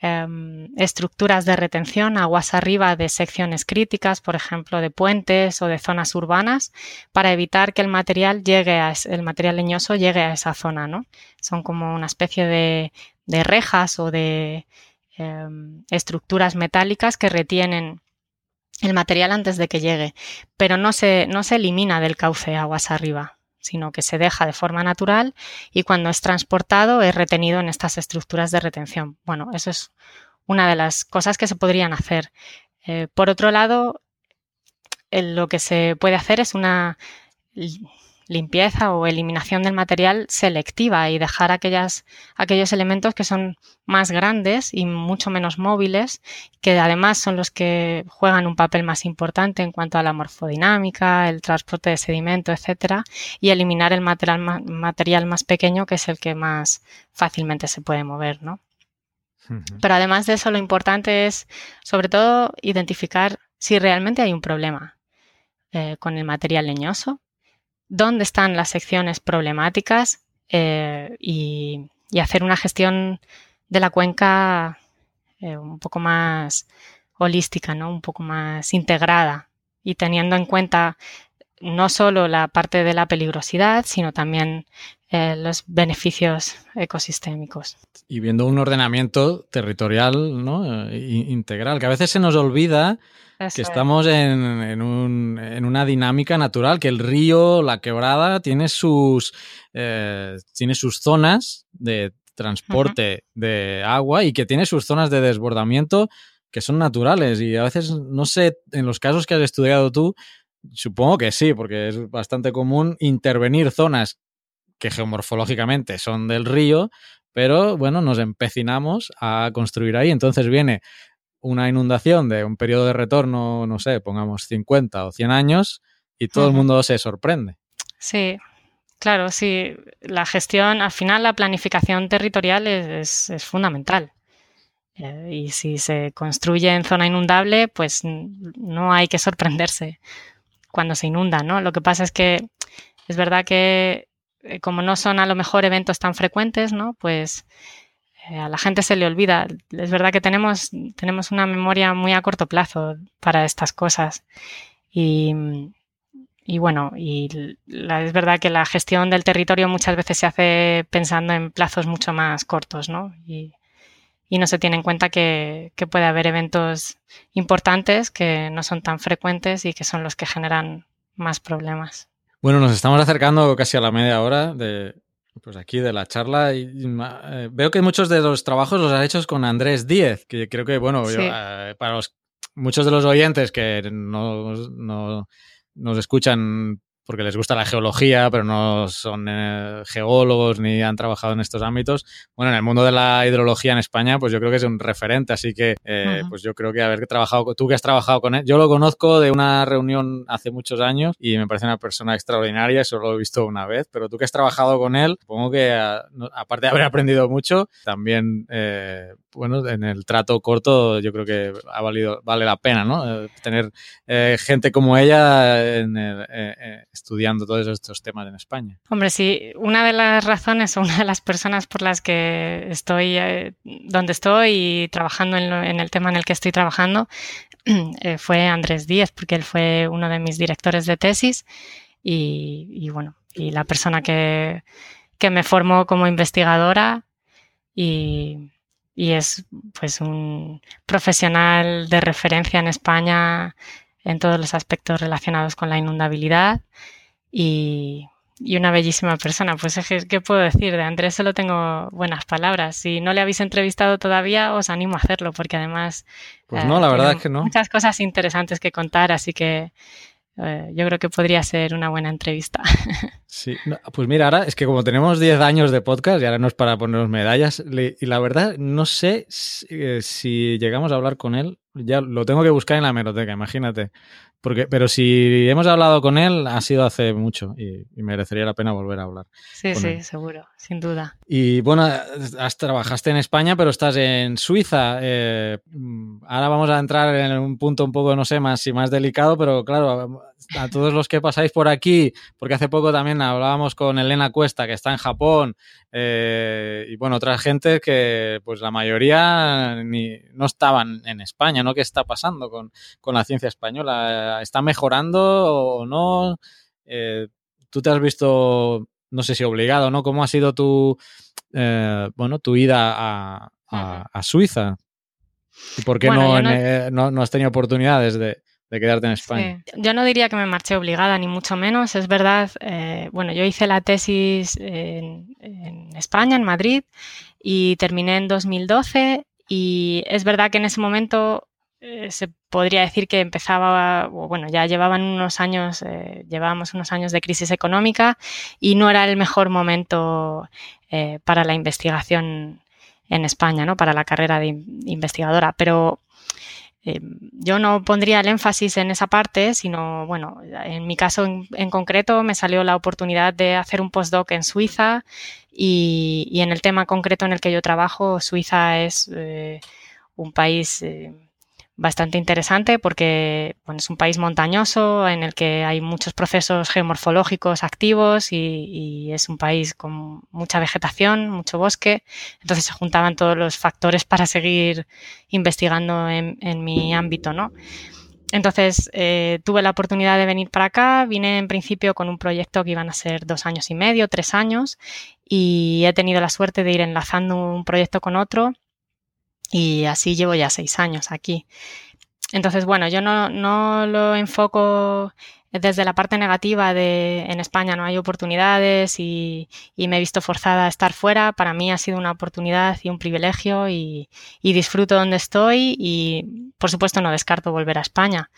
em, estructuras de retención aguas arriba de secciones críticas, por ejemplo, de puentes o de zonas urbanas, para evitar que el material llegue el material leñoso llegue a esa zona, ¿no? Son como una especie de, rejas o de em, estructuras metálicas que retienen el material antes de que llegue, pero no se, no se elimina del cauce aguas arriba sino que se deja de forma natural y cuando es transportado es retenido en estas estructuras de retención. Bueno, eso es una de las cosas que se podrían hacer. Eh, por otro lado, lo que se puede hacer es una limpieza o eliminación del material selectiva y dejar aquellas, aquellos elementos que son más grandes y mucho menos móviles, que además son los que juegan un papel más importante en cuanto a la morfodinámica, el transporte de sedimento, etcétera, y eliminar el material, material más pequeño, que es el que más fácilmente se puede mover, ¿no? Pero además de eso, lo importante es, sobre todo, identificar si realmente hay un problema eh, con el material leñoso dónde están las secciones problemáticas eh, y, hacer una gestión de la cuenca eh, un poco más holística, ¿no? un poco más integrada y teniendo en cuenta no solo la parte de la peligrosidad, sino también eh, los beneficios ecosistémicos. Y viendo un ordenamiento territorial ¿no? integral, que a veces se nos olvida que estamos en, una dinámica natural, que el río, la quebrada, tiene sus, eh, tiene sus zonas de transporte de agua y que tiene sus zonas de desbordamiento que son naturales. Y a veces, no sé, en los casos que has estudiado tú, supongo que sí, porque es bastante común intervenir zonas que geomorfológicamente son del río, pero bueno, nos empecinamos a construir ahí. Entonces viene una inundación de un periodo de retorno, no sé, pongamos 50 o 100 años, y todo el mundo se sorprende. Sí, claro, sí. La gestión, al final la planificación territorial es, fundamental. Eh, y si se construye en zona inundable, pues no hay que sorprenderse cuando se inunda, ¿no? Lo que pasa es que es verdad que eh, como no son a lo mejor eventos tan frecuentes, ¿no? Pues eh, a la gente se le olvida. Es verdad que tenemos, tenemos una memoria muy a corto plazo para estas cosas. Y, bueno, y es verdad que la gestión del territorio muchas veces se hace pensando en plazos mucho más cortos, ¿no? Y, y no se tiene en cuenta que, que puede haber eventos importantes que no son tan frecuentes y que son los que generan más problemas. Bueno, nos estamos acercando casi a la media hora de, pues aquí de la charla y eh, veo que muchos de los trabajos los has hecho con Andrés Díez, que creo que, bueno, Sí. yo, eh, para los, muchos de los oyentes que no, no- nos escuchan porque les gusta la geología, pero no son eh, geólogos ni han trabajado en estos ámbitos. Bueno, en el mundo de la hidrología en España, pues yo creo que es un referente, así que eh, pues yo creo que haber trabajado, con- tú que has trabajado con él, yo lo conozco de una reunión hace muchos años y me parece una persona extraordinaria, solo lo he visto una vez, pero tú que has trabajado con él, supongo que a- no- aparte de haber aprendido mucho, también, eh, bueno, en el trato corto yo creo que ha valido, vale la pena, ¿no? Eh, tener eh, gente como ella en el- eh, eh, estudiando todos estos temas en España. Hombre, sí, una de las razones o una de las personas por las que estoy eh, donde estoy y trabajando en, lo- en el tema en el que estoy trabajando eh, fue Andrés Díez, porque él fue uno de mis directores de tesis y, y, bueno, y la persona que, que me formó como investigadora y, y es pues un profesional de referencia en España en todos los aspectos relacionados con la inundabilidad y, y una bellísima persona. Pues es que, ¿qué puedo decir? De Andrés solo tengo buenas palabras. Si no le habéis entrevistado todavía, os animo a hacerlo, porque además Pues eh, no, la verdad es que no. muchas cosas interesantes que contar, así que eh, yo creo que podría ser una buena entrevista. Sí, pues mira, ahora es que como tenemos 10 años de podcast y ahora no es para ponernos medallas, y la verdad no sé si, eh, si llegamos a hablar con él, ya lo tengo que buscar en la hemeroteca, imagínate. Porque, pero si hemos hablado con él, ha sido hace mucho y, y merecería la pena volver a hablar. Sí, sí, él. seguro, sin duda. Y bueno, has, trabajaste en España, pero estás en Suiza. Eh, mm, ahora vamos a entrar en un punto un poco, no sé, más y más delicado, pero claro, a, todos los que pasáis por aquí, porque hace poco también hablábamos con Elena Cuesta, que está en Japón, eh, y bueno, otra gente que pues la mayoría ni, no estaban en España, ¿no? ¿Qué está pasando con, con la ciencia española? ¿Está mejorando o no? Eh, ¿Tú te has visto, no sé si obligado, ¿no? ¿Cómo ha sido tu, eh, bueno, tu ida a, a, a Suiza? ¿Y por qué Bueno, no, no, no has tenido oportunidades de, de quedarte en España? Sí. Yo no diría que me marché obligada, ni mucho menos. Es verdad, eh, bueno, yo hice la tesis en, en España, en Madrid, y terminé en 2012. Y es verdad que en ese momento eh, se podría decir que empezaba, o bueno, ya llevaban unos años, eh, llevábamos unos años de crisis económica y no era el mejor momento eh, para la investigación en España, ¿no? Para la carrera de in- investigadora. Pero eh, yo no pondría el énfasis en esa parte, sino, bueno, en mi caso en, en concreto me salió la oportunidad de hacer un postdoc en Suiza y, y en el tema concreto en el que yo trabajo, Suiza es eh, un país eh, bastante interesante porque bueno, es un país montañoso en el que hay muchos procesos geomorfológicos activos y, es un país con mucha vegetación, mucho bosque. Entonces se juntaban todos los factores para seguir investigando en, en mi ámbito, ¿no? Entonces eh, tuve la oportunidad de venir para acá, vine en principio con un proyecto que iban a ser dos años y medio, tres años, y he tenido la suerte de ir enlazando un proyecto con otro y así llevo ya seis años aquí. Entonces, bueno, yo no, no lo enfoco desde la parte negativa de en España no hay oportunidades y, y, me he visto forzada a estar fuera. Para mí ha sido una oportunidad y un privilegio y, y, disfruto donde estoy y por supuesto no descarto volver a España.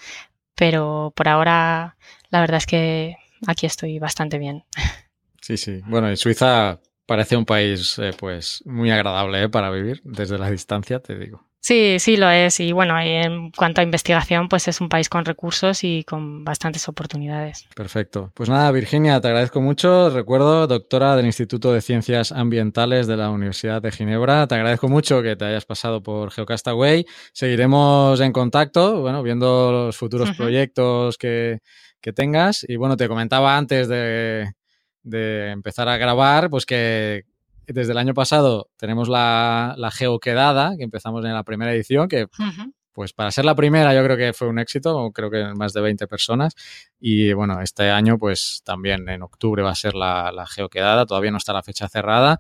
Pero por ahora la verdad es que aquí estoy bastante bien. Sí, sí. Bueno, en Suiza parece un país eh, pues muy agradable ¿eh? para vivir desde la distancia, te digo. Sí, sí lo es. Y bueno, en cuanto a investigación, pues es un país con recursos y con bastantes oportunidades. Perfecto. Pues nada, Virginia, te agradezco mucho. Recuerdo, doctora del Instituto de Ciencias Ambientales de la Universidad de Ginebra. Te agradezco mucho que te hayas pasado por Geocastaway. Seguiremos en contacto, bueno, viendo los futuros uh -huh. proyectos que, que, tengas. Y bueno, te comentaba antes de, de empezar a grabar, pues que desde el año pasado tenemos la, la geoquedada, que empezamos en la primera edición, que uh -huh. pues para ser la primera yo creo que fue un éxito, creo que más de 20 personas. Y bueno, este año pues también en octubre va a ser la, la geoquedada, todavía no está la fecha cerrada,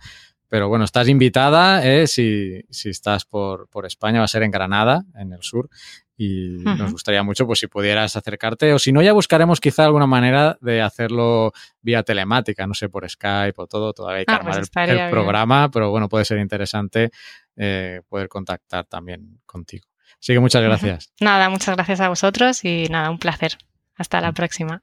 Pero bueno, estás invitada eh, si, si, estás por, por, España, va a ser en Granada, en el sur. Y nos gustaría mucho pues si pudieras acercarte o si no ya buscaremos quizá alguna manera de hacerlo vía telemática, no sé, por Skype o todo, todavía hay que Ah, armar pues el, programa, pero bueno, puede ser interesante eh, poder contactar también contigo. Así que muchas gracias. Nada, muchas gracias a vosotros y nada, un placer. Hasta la próxima.